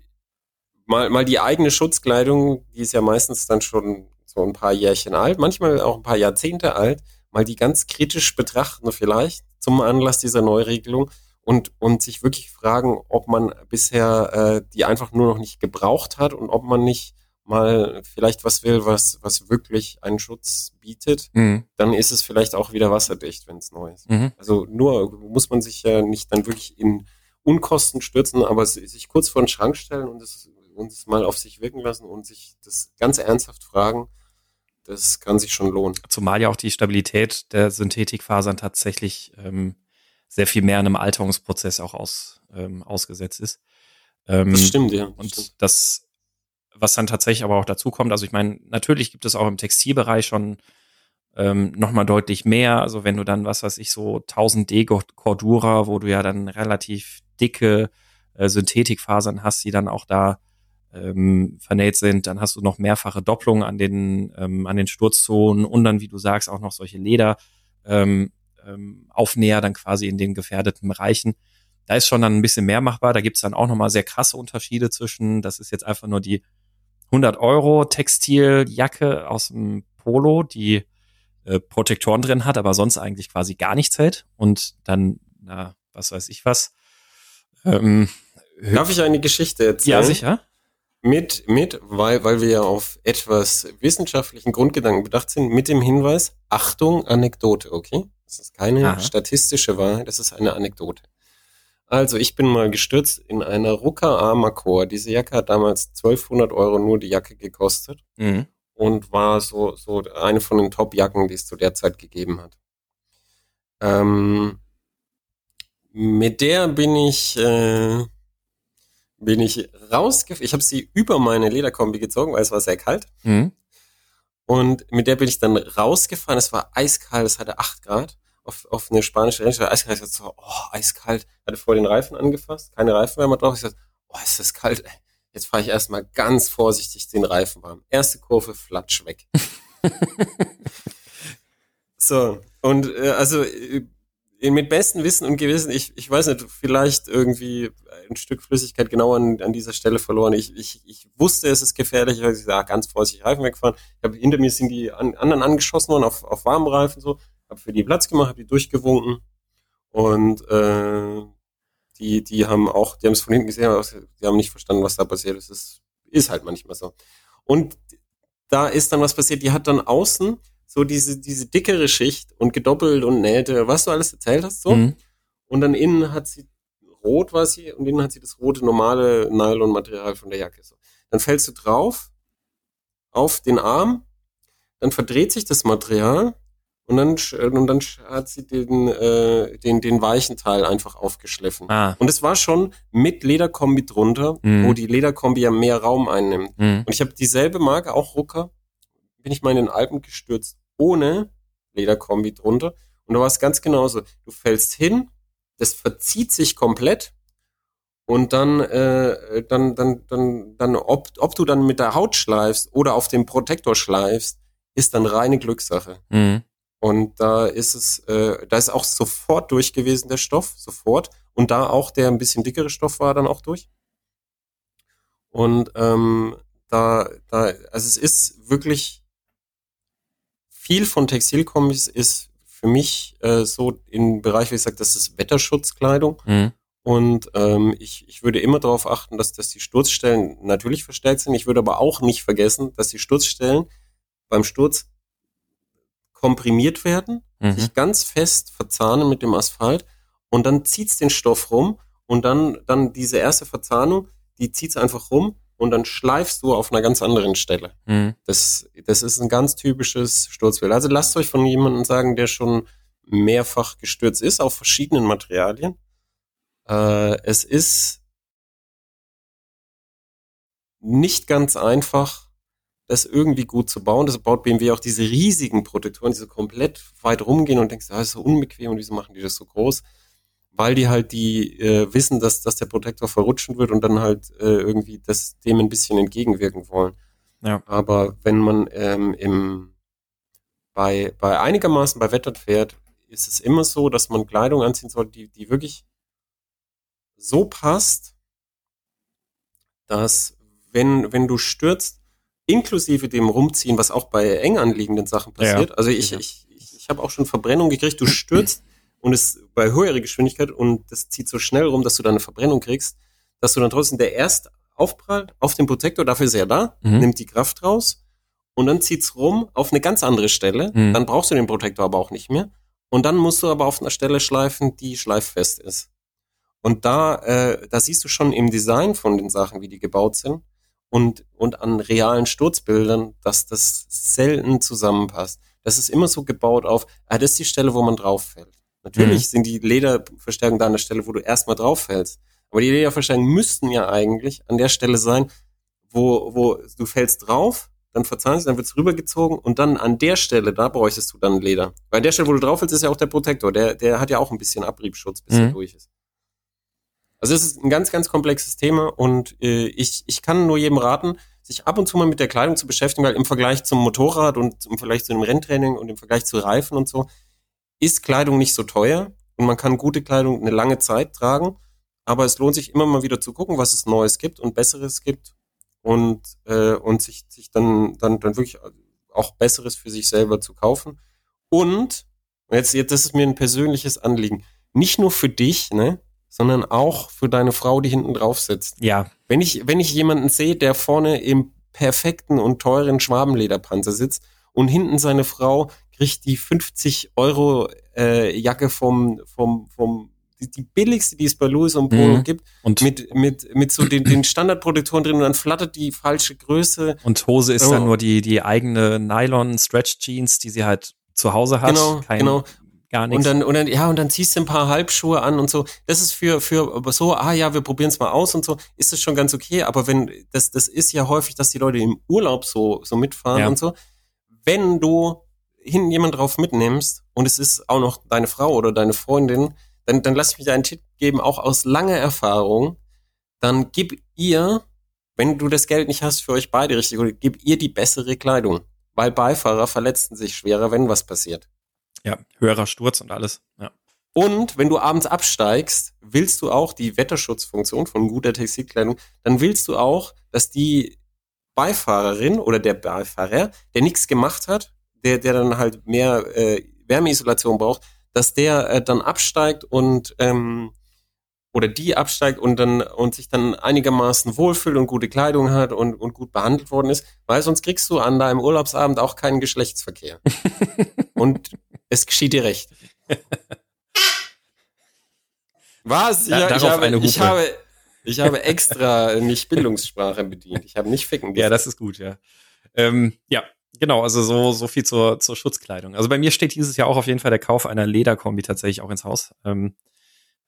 mal, mal die eigene Schutzkleidung, die ist ja meistens dann schon so ein paar Jährchen alt, manchmal auch ein paar Jahrzehnte alt, mal die ganz kritisch betrachten vielleicht zum Anlass dieser Neuregelung und, und sich wirklich fragen, ob man bisher äh, die einfach nur noch nicht gebraucht hat und ob man nicht mal vielleicht was will, was, was wirklich einen Schutz bietet,
Mhm.
dann ist es vielleicht auch wieder wasserdicht, wenn es neu ist.
Mhm.
Also nur muss man sich ja nicht dann wirklich in Unkosten stürzen, aber sich kurz vor den Schrank stellen und es, und es mal auf sich wirken lassen und sich das ganz ernsthaft fragen, das kann sich schon lohnen.
Zumal ja auch die Stabilität der Synthetikfasern tatsächlich ähm, sehr viel mehr einem Alterungsprozess auch aus, ähm, ausgesetzt ist. Ähm,
Das stimmt, ja. das
Und
stimmt.
das, was dann tatsächlich aber auch dazu kommt, also ich meine, natürlich gibt es auch im Textilbereich schon ähm, nochmal deutlich mehr. Also wenn du dann, was weiß ich, so 1000 D Cordura, wo du ja dann relativ dicke äh, Synthetikfasern hast, die dann auch da ähm, vernäht sind. Dann hast du noch mehrfache Doppelungen an den, ähm, an den Sturzzonen und dann, wie du sagst, auch noch solche Leder. Ähm, ähm, Aufnäher dann quasi in den gefährdeten Bereichen. Da ist schon dann ein bisschen mehr machbar. Da gibt's dann auch nochmal sehr krasse Unterschiede zwischen, das ist jetzt einfach nur die 100 Euro Textiljacke aus dem Polo, die äh, Protektoren drin hat, aber sonst eigentlich quasi gar nichts hält. Und dann, na, was weiß ich was.
Ähm, Darf ich eine Geschichte erzählen?
Ja, sicher.
Mit, mit, weil, weil wir ja auf etwas wissenschaftlichen Grundgedanken bedacht sind, mit dem Hinweis, Achtung, Anekdote, okay? Das ist keine Aha. statistische Wahrheit, das ist eine Anekdote. Also, ich bin mal gestürzt in einer Rucker Armacor. Diese Jacke hat damals 1200 Euro nur die Jacke gekostet. Mhm und war so, so eine von den Top-Jacken, die es zu der Zeit gegeben hat. Ähm, mit der bin ich, äh, bin ich rausgefahren. Ich habe sie über meine Lederkombi gezogen, weil es war sehr kalt. Mhm. Und mit der bin ich dann rausgefahren. Es war eiskalt, es hatte acht Grad auf, auf eine spanische Rennstrecke. Eiskalt, ich so, oh, eiskalt. Hatte vor den Reifen angefasst, keine Reifenwärmer drauf. Ich sagte, oh, ist das kalt, ey. Jetzt fahre ich erstmal ganz vorsichtig den Reifen warm. Erste Kurve, flatsch weg. so, und äh, also äh, mit bestem Wissen und Gewissen, ich, ich weiß nicht, vielleicht irgendwie ein Stück Flüssigkeit genau an, an dieser Stelle verloren. Ich, ich, ich wusste, es ist gefährlich, ich sage, ganz vorsichtig Reifen wegfahren. Ich hab, hinter mir sind die an, anderen angeschossen worden auf, auf warmen Reifen so, habe für die Platz gemacht, habe die durchgewunken und äh, die, die haben auch, die haben es von hinten gesehen, aber die haben nicht verstanden, was da passiert ist. Das ist halt manchmal so. Und da ist dann was passiert, die hat dann außen so diese, diese dickere Schicht und gedoppelt und nähte, was du alles erzählt hast, so. Mhm. Und dann innen hat sie rot war sie und innen hat sie das rote normale Nylon-Material von der Jacke. So. Dann fällst du drauf auf den Arm, dann verdreht sich das Material und dann, äh, und dann hat sie den, äh, den, den weichen Teil einfach aufgeschliffen. Ah. Und es war schon mit Lederkombi drunter, mm. wo die Lederkombi ja mehr Raum einnimmt. Mm. Und ich habe dieselbe Marke, auch Rucker, bin ich mal in den Alpen gestürzt, ohne Lederkombi drunter. Und da war es ganz genauso. Du fällst hin, das verzieht sich komplett und dann, äh, dann, dann, dann, dann, ob, ob du dann mit der Haut schleifst oder auf dem Protektor schleifst, ist dann reine Glückssache. Mhm. Und da ist es, äh, da ist auch sofort durch gewesen, der Stoff, sofort. Und da auch der ein bisschen dickere Stoff war dann auch durch. Und ähm, da, da, also es ist wirklich viel von Textilkombis ist für mich äh, so im Bereich, wie ich sage, das ist Wetterschutzkleidung. Mhm. Und ähm, ich, ich würde immer darauf achten, dass, dass die Sturzstellen natürlich verstärkt sind. Ich würde aber auch nicht vergessen, dass die Sturzstellen beim Sturz komprimiert werden, mhm. sich ganz fest verzahnen mit dem Asphalt und dann zieht's den Stoff rum und dann, dann diese erste Verzahnung, die zieht's einfach rum und dann schleifst du auf einer ganz anderen Stelle. Mhm. Das, das ist ein ganz typisches Sturzbild. Also lasst euch von jemandem sagen, der schon mehrfach gestürzt ist auf verschiedenen Materialien. Äh, es ist nicht ganz einfach, das irgendwie gut zu bauen. Das baut BMW auch diese riesigen Protektoren, die so komplett weit rumgehen und denkst, ah, das ist so unbequem und wieso machen die das so groß? Weil die halt die äh, wissen, dass, dass der Protektor verrutschen wird und dann halt äh, irgendwie das dem ein bisschen entgegenwirken wollen. Ja. Aber wenn man ähm, im bei, bei einigermaßen bei Wetter fährt, ist es immer so, dass man Kleidung anziehen soll, die, die wirklich so passt, dass wenn, wenn du stürzt, inklusive dem Rumziehen, was auch bei eng anliegenden Sachen passiert. Ja. Also ich, ja. ich, ich, ich habe auch schon Verbrennung gekriegt, du stürzt und es bei höherer Geschwindigkeit und das zieht so schnell rum, dass du da eine Verbrennung kriegst, dass du dann trotzdem der erst Aufprall auf dem Protektor, dafür ist er da, mhm. nimmt die Kraft raus und dann zieht's rum auf eine ganz andere Stelle. Mhm. Dann brauchst du den Protektor aber auch nicht mehr. Und dann musst du aber auf einer Stelle schleifen, die schleiffest ist. Und da, äh, da siehst du schon im Design von den Sachen, wie die gebaut sind, und, und an realen Sturzbildern, dass das selten zusammenpasst. Das ist immer so gebaut auf, ah, das ist die Stelle, wo man drauf fällt. Natürlich mhm. sind die Lederverstärkungen da an der Stelle, wo du erstmal drauf fällst. Aber die Lederverstärkungen müssten ja eigentlich an der Stelle sein, wo, wo du fällst drauf, dann verzahnen sie, dann wird's rübergezogen und dann an der Stelle, da bräuchtest du dann Leder. Weil an der Stelle, wo du drauf fällst, ist ja auch der Protektor. Der, der hat ja auch ein bisschen Abriebschutz, bis mhm. er durch ist. Also es ist ein ganz, ganz komplexes Thema und äh, ich, ich kann nur jedem raten, sich ab und zu mal mit der Kleidung zu beschäftigen, weil im Vergleich zum Motorrad und im Vergleich zu einem Renntraining und im Vergleich zu Reifen und so, ist Kleidung nicht so teuer und man kann gute Kleidung eine lange Zeit tragen. Aber es lohnt sich immer mal wieder zu gucken, was es Neues gibt und Besseres gibt und, äh, und sich, sich dann, dann, dann wirklich auch Besseres für sich selber zu kaufen. Und, jetzt, jetzt, das ist mir ein persönliches Anliegen, nicht nur für dich, ne, sondern auch für deine Frau, die hinten drauf sitzt.
Ja.
Wenn ich, wenn ich jemanden sehe, der vorne im perfekten und teuren Schwabenlederpanzer sitzt und hinten seine Frau kriegt die 50 Euro äh, Jacke vom, vom, vom die, die billigste, die es bei Louis und Polo
Mhm.
gibt,
Und,
mit, mit, mit so den, den Standardprotektoren drin und dann flattert die falsche Größe.
und Hose ist
Oh.
dann nur die, die eigene Nylon-Stretch-Jeans, die sie halt zu Hause hat.
Genau,
Kein,
genau.
Gar nichts.
Und dann, und dann, ja, und dann ziehst du ein paar Halbschuhe an und so. Das ist für, für so, ah ja, wir probieren es mal aus und so, ist das schon ganz okay. Aber wenn, das, das ist ja häufig, dass die Leute im Urlaub so, so mitfahren
Ja.
und so. Wenn du hinten jemand drauf mitnimmst und es ist auch noch deine Frau oder deine Freundin, dann, dann lass mich dir einen Tipp geben, auch aus langer Erfahrung. Dann gib ihr, wenn du das Geld nicht hast für euch beide richtig, gib ihr die bessere Kleidung. Weil Beifahrer verletzen sich schwerer, wenn was passiert.
ja, höherer Sturz und alles. Ja.
Und wenn du abends absteigst, willst du auch die Wetterschutzfunktion von guter Textilkleidung, dann willst du auch, dass die Beifahrerin oder der Beifahrer, der nichts gemacht hat, der, der dann halt mehr äh, Wärmeisolation braucht, dass der äh, dann absteigt und ähm, oder die absteigt und dann und sich dann einigermaßen wohlfühlt und gute Kleidung hat und, und gut behandelt worden ist, weil sonst kriegst du an deinem Urlaubsabend auch keinen Geschlechtsverkehr. und es geschieht dir recht. Was? Ja, ich, habe, ich, habe, ich habe extra nicht Bildungssprache bedient. Ich habe nicht ficken
Ja,
gesagt.
das ist gut, ja. Ähm, ja, genau, also so, so viel zur, zur Schutzkleidung. Also bei mir steht dieses Jahr auch auf jeden Fall der Kauf einer Lederkombi tatsächlich auch ins Haus. Ähm,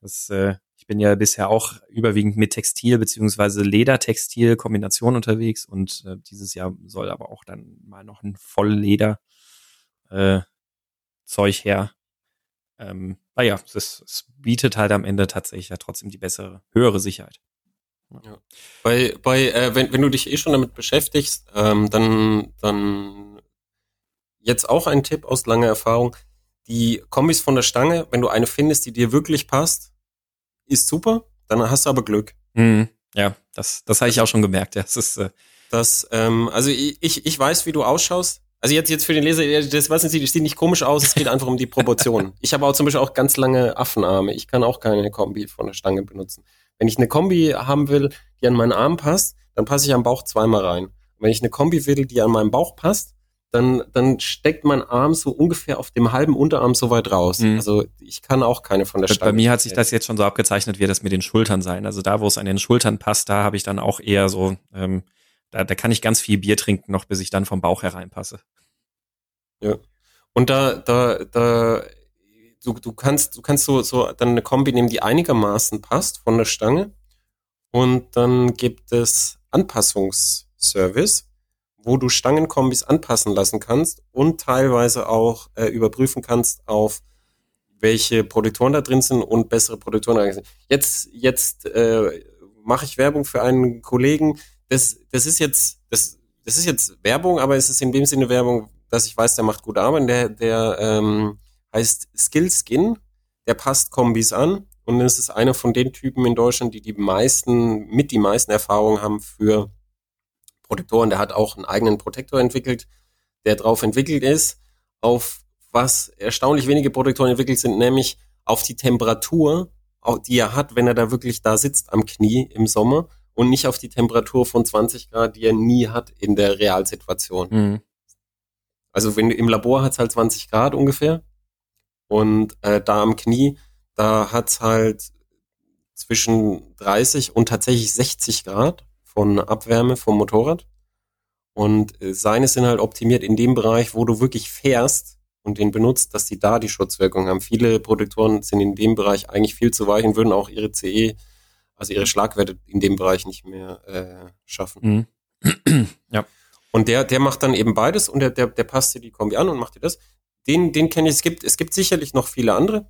das, äh, ich bin ja bisher auch überwiegend mit Textil beziehungsweise Ledertextil-Kombination unterwegs und äh, dieses Jahr soll aber auch dann mal noch ein Vollleder äh, her. Ähm, naja, es, es bietet halt am Ende tatsächlich ja trotzdem die bessere, höhere Sicherheit.
Bei, bei äh, wenn, wenn du dich eh schon damit beschäftigst, ähm, dann, dann jetzt auch ein Tipp aus langer Erfahrung. Die Kombis von der Stange, wenn du eine findest, die dir wirklich passt, ist super, dann hast du aber Glück.
Mhm. Ja, das, das habe ich auch schon gemerkt. Ja, es ist, äh,
Das, ähm, also ich, ich ich weiß, wie du ausschaust. Also jetzt, jetzt für den Leser, das weiß nicht, das sieht nicht komisch aus, es geht einfach um die Proportionen. Ich habe auch zum Beispiel auch ganz lange Affenarme. Ich kann auch keine Kombi von der Stange benutzen. Wenn ich eine Kombi haben will, die an meinen Arm passt, dann passe ich am Bauch zweimal rein. Und wenn ich eine Kombi will, die an meinen Bauch passt, dann, dann steckt mein Arm so ungefähr auf dem halben Unterarm so weit raus.
Mhm.
Also ich kann auch keine von der Stange.
bei mir hat sich das jetzt schon so abgezeichnet, wie das mit den Schultern sein. Also da, wo es an den Schultern passt, da habe ich dann auch eher so, ähm, da, da kann ich ganz viel Bier trinken, noch bis ich dann vom Bauch hereinpasse.
Und da, da, da, du, du kannst, du kannst so, so dann eine Kombi nehmen, die einigermaßen passt von der Stange. Und dann gibt es Anpassungsservice, wo du Stangenkombis anpassen lassen kannst und teilweise auch äh, überprüfen kannst auf welche Protektoren da drin sind und bessere Protektoren da sind. Jetzt, jetzt äh, mache ich Werbung für einen Kollegen. Das, das ist jetzt, das, das ist jetzt Werbung, aber es ist in dem Sinne Werbung, dass ich weiß, der macht gute Arbeit. Der, der ähm, heißt Skillskin. Der passt Kombis an und es ist einer von den Typen in Deutschland, die die meisten, mit die meisten Erfahrungen haben für Protektoren. Der hat auch einen eigenen Protektor entwickelt, der drauf entwickelt ist, auf was erstaunlich wenige Protektoren entwickelt sind, nämlich auf die Temperatur, die er hat, wenn er da wirklich da sitzt am Knie im Sommer und nicht auf die Temperatur von 20 Grad, die er nie hat in der Realsituation.
Mhm.
Also wenn du im Labor hat's halt 20 Grad ungefähr und äh, da am Knie, da hat's halt zwischen 30 und tatsächlich 60 Grad von Abwärme vom Motorrad. Und äh, seine sind halt optimiert in dem Bereich, wo du wirklich fährst und den benutzt, dass die da die Schutzwirkung haben. Viele Protektoren sind in dem Bereich eigentlich viel zu weich und würden auch ihre CE, also ihre Schlagwerte in dem Bereich nicht mehr äh, schaffen.
Mhm. ja.
Und der, der macht dann eben beides und der, der, der passt dir die Kombi an und macht dir das. Den, den kenne ich. Es gibt, es gibt sicherlich noch viele andere.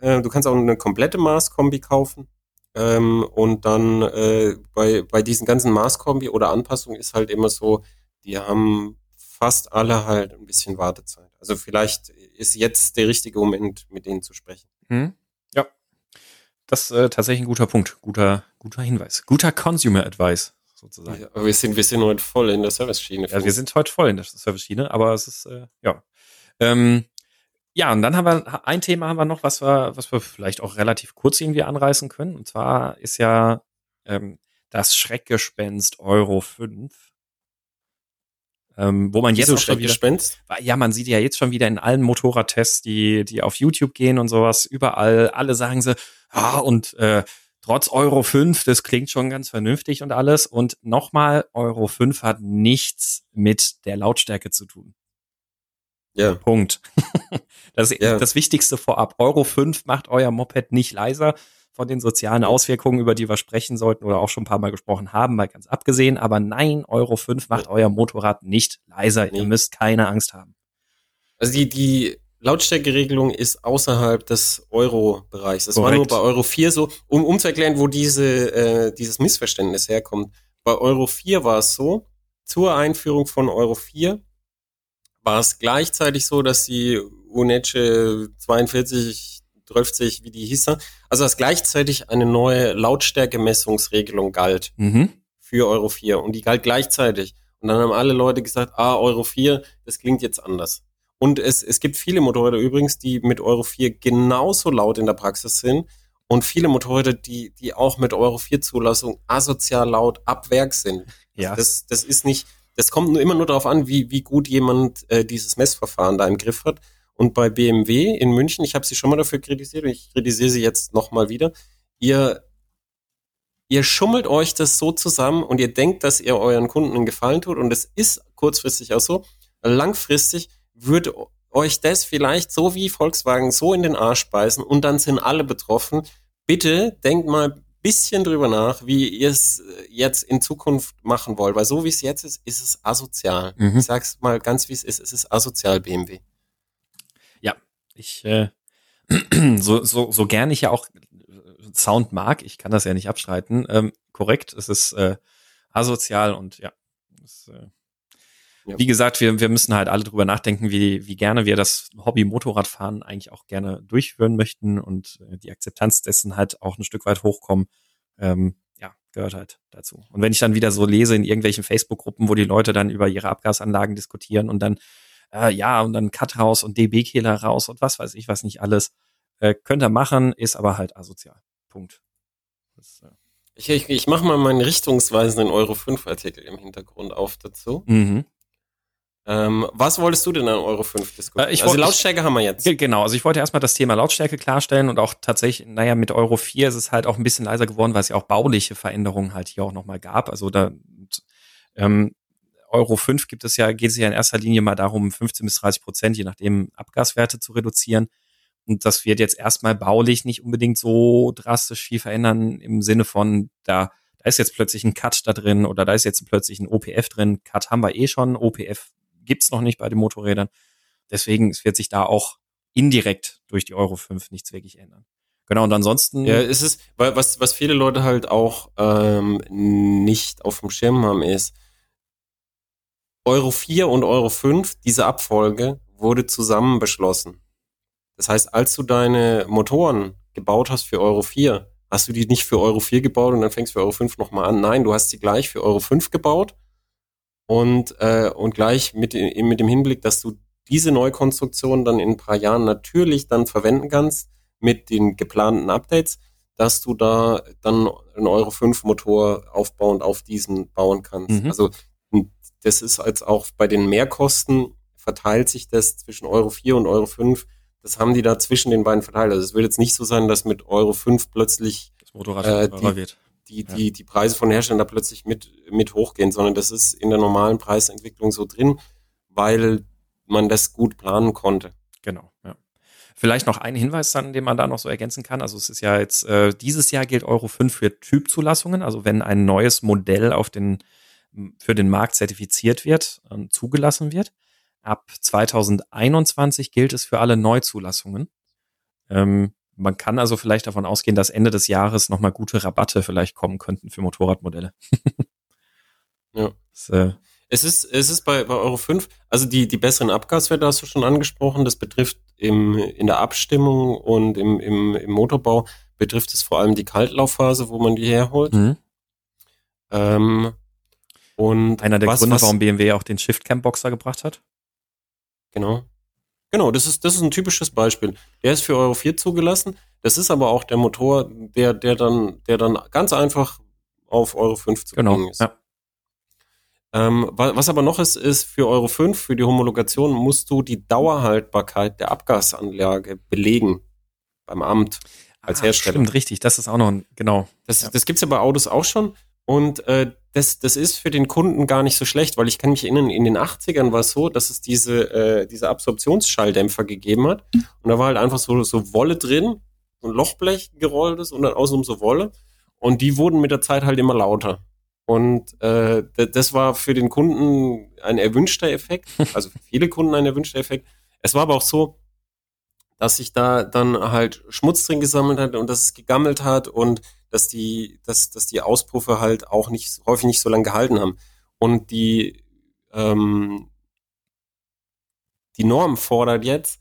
Äh, du kannst auch eine komplette Maßkombi kaufen. Ähm, und dann äh, bei, bei diesen ganzen Maßkombi oder Anpassungen ist halt immer so, die haben fast alle halt ein bisschen Wartezeit. Also vielleicht ist jetzt der richtige Moment, mit denen zu sprechen.
Hm? Ja, das ist äh, tatsächlich ein guter Punkt, guter, guter Hinweis, guter Consumer Advice sozusagen.
Ja, aber wir sind, wir sind heute voll in der Service-Schiene.
Ja, wir sind heute voll in der Service-Schiene, aber es ist, äh, ja. Ähm, ja, und dann haben wir ein Thema haben wir noch, was wir, was wir vielleicht auch relativ kurz irgendwie anreißen können. Und zwar ist ja ähm, das Schreckgespenst Euro 5. Ähm, wo man jetzt
so schon wieder,
ja, man sieht ja jetzt schon wieder in allen Motorradtests, die, die auf YouTube gehen und sowas, überall, alle sagen sie, ah, und äh, trotz Euro 5, das klingt schon ganz vernünftig und alles. Und nochmal, Euro 5 hat nichts mit der Lautstärke zu tun. Ja. Punkt. Das ist ja. das Wichtigste vorab. Euro 5 macht euer Moped nicht leiser von den sozialen Auswirkungen, über die wir sprechen sollten oder auch schon ein paar Mal gesprochen haben, mal ganz abgesehen. Aber nein, Euro 5 macht euer Motorrad nicht leiser. Nee. Ihr müsst keine Angst haben.
Also die, die Lautstärkeregelung ist außerhalb des Euro-Bereichs. Das Korrekt. war nur bei Euro 4 so, um, um zu erklären, wo diese, äh, dieses Missverständnis herkommt. Bei Euro 4 war es so, zur Einführung von Euro 4 war es gleichzeitig so, dass die UNECE 42, 30, wie die hieß, also dass gleichzeitig eine neue Lautstärkemessungsregelung galt mhm. für Euro 4 und die galt gleichzeitig. Und dann haben alle Leute gesagt, ah, Euro 4, das klingt jetzt anders. Und es, es gibt viele Motorräder übrigens, die mit Euro 4 genauso laut in der Praxis sind und viele Motorräder, die, die auch mit Euro 4 Zulassung asozial laut ab Werk sind. Ja. Also das, das ist nicht, das kommt nur immer nur darauf an, wie, wie gut jemand äh, dieses Messverfahren da im Griff hat. Und bei BMW in München, ich habe sie schon mal dafür kritisiert und ich kritisiere sie jetzt nochmal wieder, ihr, ihr schummelt euch das so zusammen und ihr denkt, dass ihr euren Kunden einen Gefallen tut und es ist kurzfristig auch so. Langfristig würde euch das vielleicht so wie Volkswagen so in den Arsch beißen und dann sind alle betroffen. Bitte denkt mal bisschen drüber nach, wie ihr es äh, jetzt in Zukunft machen wollt, weil so wie es jetzt ist, ist es asozial. Mhm. Ich sag's mal ganz wie es ist, es ist asozial BMW.
Ja, ich äh, so, so, so gern ich ja auch Sound mag, ich kann das ja nicht abstreiten. Ähm, korrekt, es ist äh, asozial und ja, das, äh, ja. Wie gesagt, wir, wir müssen halt alle drüber nachdenken, wie, wie gerne wir das Hobby Motorradfahren eigentlich auch gerne durchführen möchten und äh, die Akzeptanz dessen halt auch ein Stück weit hochkommen. Ähm, ja, gehört halt dazu. Und wenn ich dann wieder so lese in irgendwelchen Facebook-Gruppen, wo die Leute dann über ihre Abgasanlagen diskutieren und dann, äh, ja, und dann Cut raus und DB-Kehler raus und was weiß ich, was nicht alles, äh, könnt ihr machen, ist aber halt asozial. Punkt.
Das, äh ich, ich, ich mache mal meinen richtungsweisenden Euro 5 Artikel im Hintergrund auf dazu. Mhm. Ähm, was wolltest du denn an Euro 5 diskutieren?
Äh, ich also Lautstärke haben wir jetzt. Genau, also ich wollte erstmal das Thema Lautstärke klarstellen und auch tatsächlich, naja, mit Euro 4 ist es halt auch ein bisschen leiser geworden, weil es ja auch bauliche Veränderungen halt hier auch nochmal gab. Also da ähm, Euro 5 gibt es ja, geht es ja in erster Linie mal darum, 15 bis 30 Prozent, je nachdem, Abgaswerte zu reduzieren. Und das wird jetzt erstmal baulich nicht unbedingt so drastisch viel verändern im Sinne von, da, da ist jetzt plötzlich ein Cut da drin oder da ist jetzt plötzlich ein OPF drin. Cut haben wir eh schon, OPF gibt's noch nicht bei den Motorrädern. Deswegen es wird sich da auch indirekt durch die Euro 5 nichts wirklich ändern. Genau, und ansonsten.
Ja, es ist, was, was viele Leute halt auch ähm, nicht auf dem Schirm haben, ist, Euro 4 und Euro 5, diese Abfolge wurde zusammen beschlossen. Das heißt, als du deine Motoren gebaut hast für Euro 4, hast du die nicht für Euro 4 gebaut und dann fängst du für Euro 5 nochmal an. Nein, du hast sie gleich für Euro 5 gebaut und, äh, und gleich mit, mit dem Hinblick, dass du diese Neukonstruktion dann in ein paar Jahren natürlich dann verwenden kannst mit den geplanten Updates, dass du da dann einen Euro 5 Motor aufbauend auf diesen bauen kannst. Mhm. Also das ist als auch bei den Mehrkosten verteilt sich das zwischen Euro 4 und Euro 5. Das haben die da zwischen den beiden verteilt. Also es wird jetzt nicht so sein, dass mit Euro 5 plötzlich
das Motorrad äh,
die, wird die, ja. die, die Preise von Herstellern da plötzlich mit, mit hochgehen, sondern das ist in der normalen Preisentwicklung so drin, weil man das gut planen konnte.
Genau, ja. Vielleicht noch ein Hinweis dann, den man da noch so ergänzen kann. Also es ist ja jetzt, äh, dieses Jahr gilt Euro 5 für Typzulassungen. Also wenn ein neues Modell auf den, für den Markt zertifiziert wird, äh, zugelassen wird. Ab 2021 gilt es für alle Neuzulassungen. Ähm, man kann also vielleicht davon ausgehen, dass Ende des Jahres nochmal gute Rabatte vielleicht kommen könnten für Motorradmodelle.
ja. Das, äh, es ist, es ist bei, bei Euro 5, also die, die besseren Abgaswerte hast du schon angesprochen, das betrifft im, in der Abstimmung und im, im, im Motorbau betrifft es vor allem die Kaltlaufphase, wo man die herholt. Mhm.
Ähm, und Einer der was, Gründe, was, warum BMW auch den Shift Cam Boxer gebracht hat.
Genau. Genau, das ist, das ist ein typisches Beispiel. Der ist für Euro 4 zugelassen. Das ist aber auch der Motor, der, der dann, der dann ganz einfach auf Euro 5 zu
genau, bringen ist. Ja.
Ähm, was aber noch ist, ist für Euro 5, für die Homologation, musst du die Dauerhaltbarkeit der Abgasanlage belegen beim Amt als ah, Hersteller.
Stimmt, richtig. Das ist auch noch ein, genau.
Das, ja. das gibt's ja bei Autos auch schon. Und äh, das, das ist für den Kunden gar nicht so schlecht, weil ich kann mich erinnern, in den 80ern war es so, dass es diese, äh, diese Absorptionsschalldämpfer gegeben hat. Und da war halt einfach so, so Wolle drin, so ein Lochblech gerolltes und dann außenrum so Wolle. Und die wurden mit der Zeit halt immer lauter. Und äh, das war für den Kunden ein erwünschter Effekt, also für viele Kunden ein erwünschter Effekt. Es war aber auch so, dass sich da dann halt Schmutz drin gesammelt hat und dass es gegammelt hat und dass die, dass, dass die Auspuffe halt auch nicht häufig nicht so lange gehalten haben. Und die, ähm, die Norm fordert jetzt,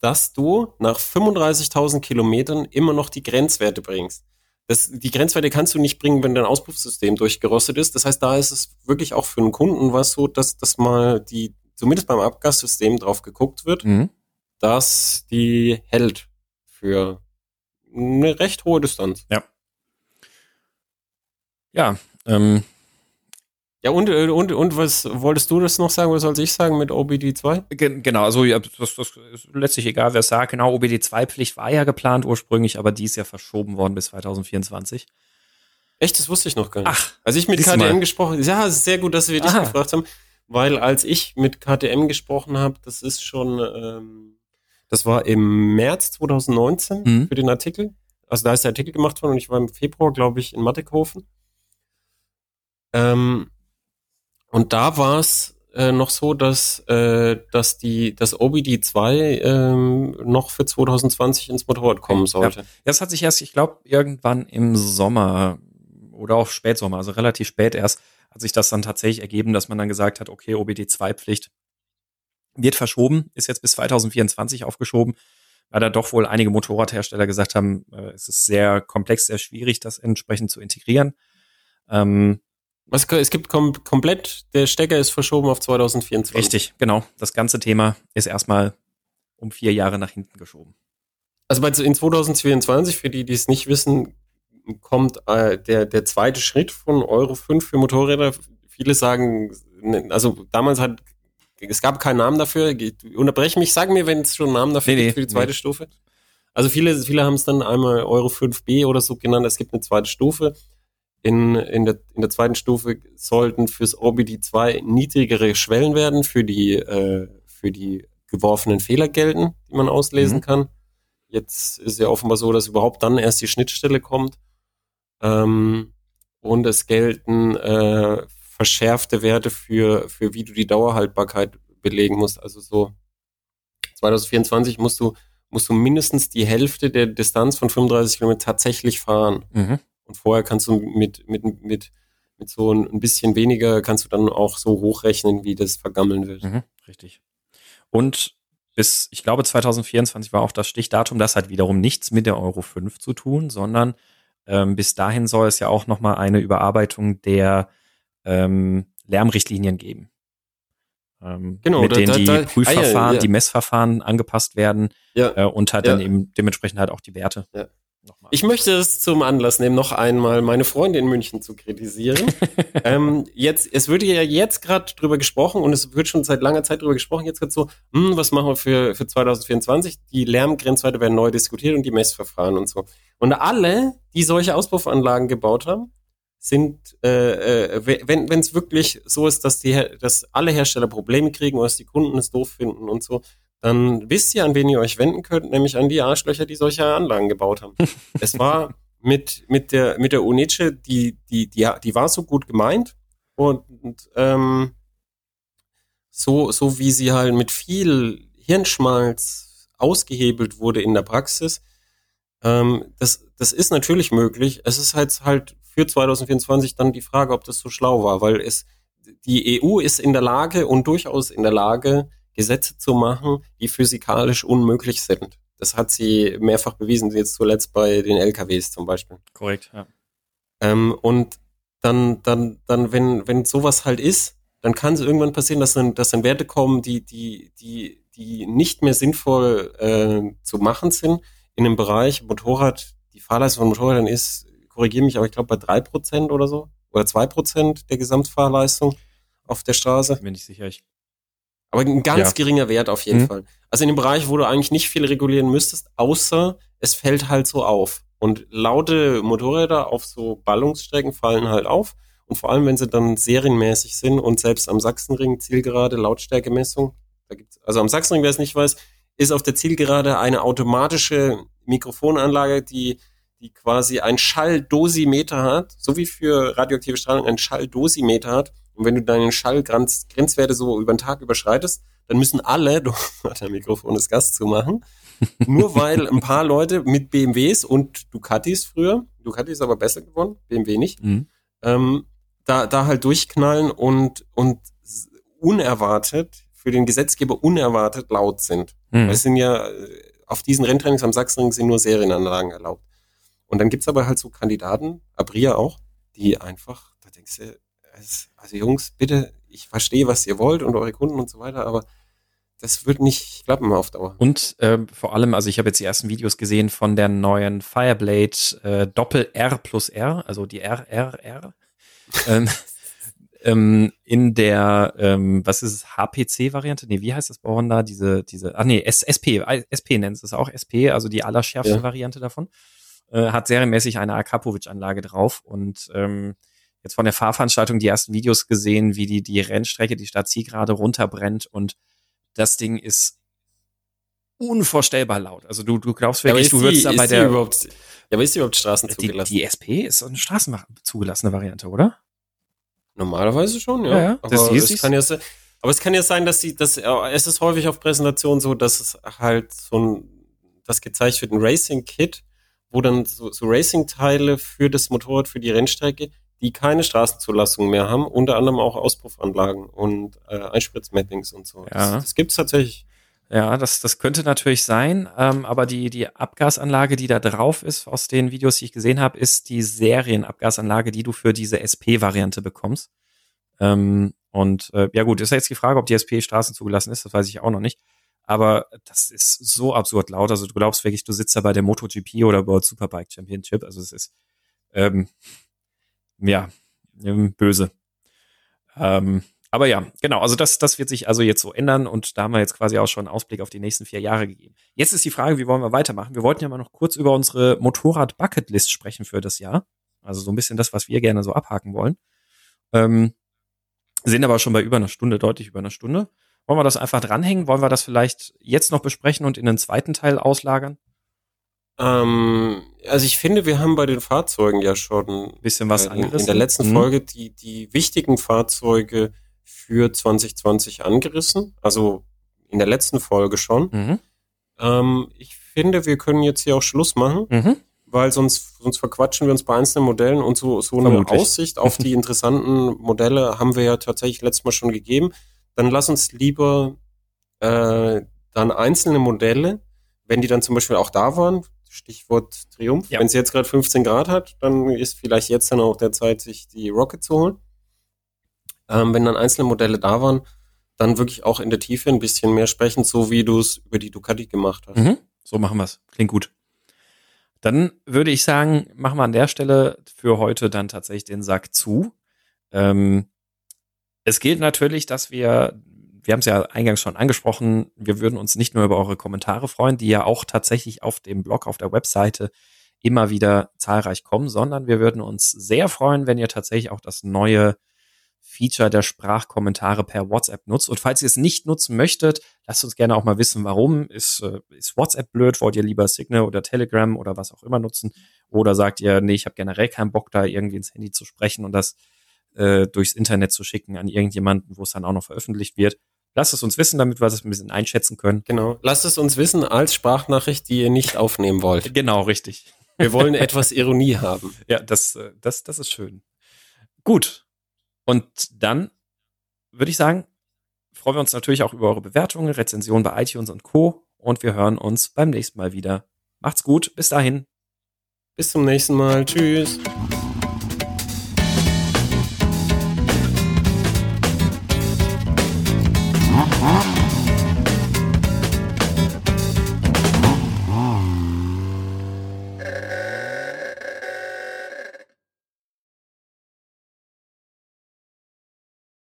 dass du nach 35.000 Kilometern immer noch die Grenzwerte bringst. Das, die Grenzwerte kannst du nicht bringen, wenn dein Auspuffsystem durchgerostet ist. Das heißt, da ist es wirklich auch für einen Kunden was so, dass, dass mal die, zumindest beim Abgassystem drauf geguckt wird, mhm. dass die hält für eine recht hohe Distanz.
Ja. Ja, ähm,
ja, und, äh, und, und was wolltest du das noch sagen? Was soll ich sagen mit OBD2?
Genau, also ja, das, das ist letztlich egal, wer es sagt. Genau, OBD2-Pflicht war ja geplant ursprünglich, aber die ist ja verschoben worden bis 2024.
Echt, das wusste ich noch gar nicht. Ach, als ich mit KTM mal. gesprochen ja, es ist sehr gut, dass wir dich Aha. gefragt haben, weil als ich mit KTM gesprochen habe, das ist schon, ähm, das war im März 2019 mhm. für den Artikel. Also da ist der Artikel gemacht worden und ich war im Februar, glaube ich, in Mattighofen. Ähm, und da war es äh, noch so, dass, äh, dass die, das OBD2 ähm, noch für 2020 ins Motorrad kommen sollte. Ja,
das hat sich erst, ich glaube, irgendwann im Sommer oder auch Spätsommer, also relativ spät erst, hat sich das dann tatsächlich ergeben, dass man dann gesagt hat, okay, OBD2-Pflicht wird verschoben, ist jetzt bis 2024 aufgeschoben, weil da doch wohl einige Motorradhersteller gesagt haben, äh, es ist sehr komplex, sehr schwierig, das entsprechend zu integrieren. Ähm,
was, es gibt kom komplett, der Stecker ist verschoben auf 2024.
Richtig, genau. Das ganze Thema ist erstmal um vier Jahre nach hinten geschoben.
Also bei, in 2022, für die, die es nicht wissen, kommt äh, der, der zweite Schritt von Euro 5 für Motorräder. Viele sagen, ne, also damals hat, es gab keinen Namen dafür. Unterbreche mich, sag mir, wenn es schon einen Namen dafür nee, gibt für die zweite nee. Stufe. Also viele, viele haben es dann einmal Euro 5b oder so genannt. Es gibt eine zweite Stufe. In, in, der, in der zweiten Stufe sollten fürs OBD2 niedrigere Schwellen werden für die, äh, für die geworfenen Fehler gelten, die man auslesen mhm. kann. Jetzt ist ja offenbar so, dass überhaupt dann erst die Schnittstelle kommt. Ähm, und es gelten äh, verschärfte Werte für, für wie du die Dauerhaltbarkeit belegen musst. Also so 2024 musst du, musst du mindestens die Hälfte der Distanz von 35 Kilometern tatsächlich fahren. Mhm. Und vorher kannst du mit, mit, mit, mit so ein bisschen weniger, kannst du dann auch so hochrechnen, wie das vergammeln wird. Mhm,
richtig. Und bis, ich glaube, 2024 war auch das Stichdatum, das hat wiederum nichts mit der Euro 5 zu tun, sondern ähm, bis dahin soll es ja auch nochmal eine Überarbeitung der ähm, Lärmrichtlinien geben. Ähm, genau, mit da, denen die da, Prüfverfahren, ah, ja, ja. die Messverfahren angepasst werden ja, äh, und halt dann eben dementsprechend halt auch die Werte.
Nochmal. Ich möchte es zum Anlass nehmen, noch einmal meine Freunde in München zu kritisieren. ähm, jetzt, es wird ja jetzt gerade drüber gesprochen und es wird schon seit langer Zeit drüber gesprochen. Jetzt gerade so, hm, was machen wir für, für 2024? Die Lärmgrenzwerte werden neu diskutiert und die Messverfahren und so. Und alle, die solche Auspuffanlagen gebaut haben, sind, äh, äh, wenn es wirklich so ist, dass die, dass alle Hersteller Probleme kriegen oder dass die Kunden es doof finden und so, dann wisst ihr, an wen ihr euch wenden könnt, nämlich an die Arschlöcher, die solche Anlagen gebaut haben. es war mit, mit der, mit der Unice, die, die, die, die war so gut gemeint und, und ähm, so, so wie sie halt mit viel Hirnschmalz ausgehebelt wurde in der Praxis, Ähm, das, das ist natürlich möglich. Es ist halt halt für 2024 dann die Frage, ob das so schlau war, weil es die EU ist in der Lage und durchaus in der Lage, Gesetze zu machen, die physikalisch unmöglich sind. Das hat sie mehrfach bewiesen, jetzt zuletzt bei den LKWs zum Beispiel.
Korrekt, ja.
Ähm, und dann, dann, dann, wenn, wenn sowas halt ist, dann kann es irgendwann passieren, dass dann, dass dann Werte kommen, die, die, die, die nicht mehr sinnvoll äh, zu machen sind. In dem Bereich Motorrad, die Fahrleistung von Motorrädern ist, korrigiere mich, aber ich glaube bei drei Prozent oder so, oder zwei Prozent der Gesamtfahrleistung auf der Straße.
Bin ich sicher. Ich
aber ein ganz
Ja.
geringer Wert auf jeden
Mhm.
Fall. Also in dem Bereich, wo du eigentlich nicht viel regulieren müsstest, außer es fällt halt so auf. Und laute Motorräder auf so Ballungsstrecken fallen halt auf. Und vor allem, wenn sie dann serienmäßig sind und selbst am Sachsenring Zielgerade Lautstärkemessung, da gibt's, also am Sachsenring, wer es nicht weiß, ist auf der Zielgerade eine automatische Mikrofonanlage, die, die quasi ein Schalldosimeter hat, so wie für radioaktive Strahlung ein Schalldosimeter hat. Und wenn du deinen Schallgrenzwerte so über den Tag überschreitest, dann müssen alle, du hat der Mikrofon das Gas zu machen, nur weil ein paar Leute mit BMWs und Ducatis früher, Ducati ist aber besser geworden, BMW nicht,
Mhm.
ähm, da, da halt durchknallen und, und unerwartet, für den Gesetzgeber unerwartet laut sind.
Mhm.
Weil es sind ja, äh, auf diesen Renntrainings am Sachsenring sind nur Serienanlagen erlaubt. Und dann gibt's aber halt so Kandidaten, Abria auch, die einfach, da denkst du, also Jungs, bitte, ich verstehe, was ihr wollt und eure Kunden und so weiter, aber das wird nicht klappen auf Dauer.
Und ähm, vor allem, also ich habe jetzt die ersten Videos gesehen von der neuen Fireblade äh, Doppel R plus R, also die RRR. ähm, ähm, in der, ähm, was ist es, HPC-Variante? Nee, wie heißt das bei Honda? Diese, diese, ach nee, S, SP, SP nennt es auch SP, also die allerschärfste
Ja.
Variante davon. Äh, hat serienmäßig eine Akapovic-Anlage drauf und ähm, jetzt von der Fahrveranstaltung die ersten Videos gesehen, wie die, die Rennstrecke, die Stadt gerade runterbrennt und das Ding ist unvorstellbar laut. Also du, du glaubst wirklich, du würdest da bei
die
der
überhaupt, ja, aber ist die überhaupt Straßen
die,
zugelassen?
die SP ist so eine straßenzugelassene Variante, oder?
Normalerweise schon, ja.
Ja, ja,
Aber,
das
es kann ja, aber es kann ja sein, dass sie, dass, es ist häufig auf Präsentationen so, dass es halt so ein, das gezeigt wird, ein Racing-Kit, wo dann so, so Racing-Teile für das Motorrad, für die Rennstrecke, die keine Straßenzulassung mehr haben, unter anderem auch Auspuffanlagen und äh, Einspritzmappings und so.
Ja.
Das, das gibt's tatsächlich.
Ja, das, das könnte natürlich sein, ähm, aber die, die Abgasanlage, die da drauf ist, aus den Videos, die ich gesehen habe, ist die Serienabgasanlage, die du für diese SP-Variante bekommst. Ähm, und äh, ja gut, ist ja jetzt die Frage, ob die SP Straßen zugelassen ist, das weiß ich auch noch nicht. Aber das ist so absurd laut. Also du glaubst wirklich, du sitzt da bei der MotoGP oder World Superbike Championship. Also es ist ähm, ja ähm, böse. Ähm, aber ja, genau, also das, das wird sich also jetzt so ändern und da haben wir jetzt quasi auch schon einen Ausblick auf die nächsten vier Jahre gegeben. Jetzt ist die Frage, wie wollen wir weitermachen? Wir wollten ja mal noch kurz über unsere Motorrad-Bucketlist sprechen für das Jahr. Also so ein bisschen das, was wir gerne so abhaken wollen. Ähm, sind aber schon bei über einer Stunde, deutlich über einer Stunde. Wollen wir das einfach dranhängen? Wollen wir das vielleicht jetzt noch besprechen und in den zweiten Teil auslagern?
Ähm, also ich finde, wir haben bei den Fahrzeugen ja schon
bisschen was
in, in der letzten
Mhm.
Folge die, die wichtigen Fahrzeuge für 2020 angerissen. Also in der letzten Folge schon.
Mhm.
Ähm, ich finde, wir können jetzt hier auch Schluss machen,
Mhm.
weil sonst, sonst verquatschen wir uns bei einzelnen Modellen und so, so eine
Vermutlich.
Aussicht auf die interessanten Modelle haben wir ja tatsächlich letztes Mal schon gegeben. Dann lass uns lieber äh, dann einzelne Modelle, wenn die dann zum Beispiel auch da waren, Stichwort Triumph,
Ja.
wenn sie jetzt gerade 15 Grad hat, dann ist vielleicht jetzt dann auch der Zeit, sich die Rocket zu holen. Ähm, wenn dann einzelne Modelle da waren, dann wirklich auch in der Tiefe ein bisschen mehr sprechen, so wie du es über die Ducati gemacht hast.
Mhm. So machen wir's. Klingt gut. Dann würde ich sagen, machen wir an der Stelle für heute dann tatsächlich den Sack zu. Ähm, es gilt natürlich, dass wir, wir haben es ja eingangs schon angesprochen, wir würden uns nicht nur über eure Kommentare freuen, die ja auch tatsächlich auf dem Blog, auf der Webseite immer wieder zahlreich kommen, sondern wir würden uns sehr freuen, wenn ihr tatsächlich auch das neue Feature der Sprachkommentare per WhatsApp nutzt. Und falls ihr es nicht nutzen möchtet, lasst uns gerne auch mal wissen, warum. Ist, äh, ist WhatsApp blöd? Wollt ihr lieber Signal oder Telegram oder was auch immer nutzen? Oder sagt ihr, nee, ich habe generell keinen Bock, da irgendwie ins Handy zu sprechen und das äh, durchs Internet zu schicken an irgendjemanden, wo es dann auch noch veröffentlicht wird? Lasst es uns wissen, damit wir das ein bisschen einschätzen können.
Genau. Lasst es uns wissen als Sprachnachricht, die ihr nicht aufnehmen wollt.
Genau, richtig.
Wir wollen etwas Ironie haben.
Ja, das, äh, das, das ist schön. Gut. Und dann würde ich sagen, freuen wir uns natürlich auch über eure Bewertungen, Rezensionen bei iTunes und Co. Und wir hören uns beim nächsten Mal wieder. Macht's gut. Bis dahin.
Bis zum nächsten Mal. Tschüss.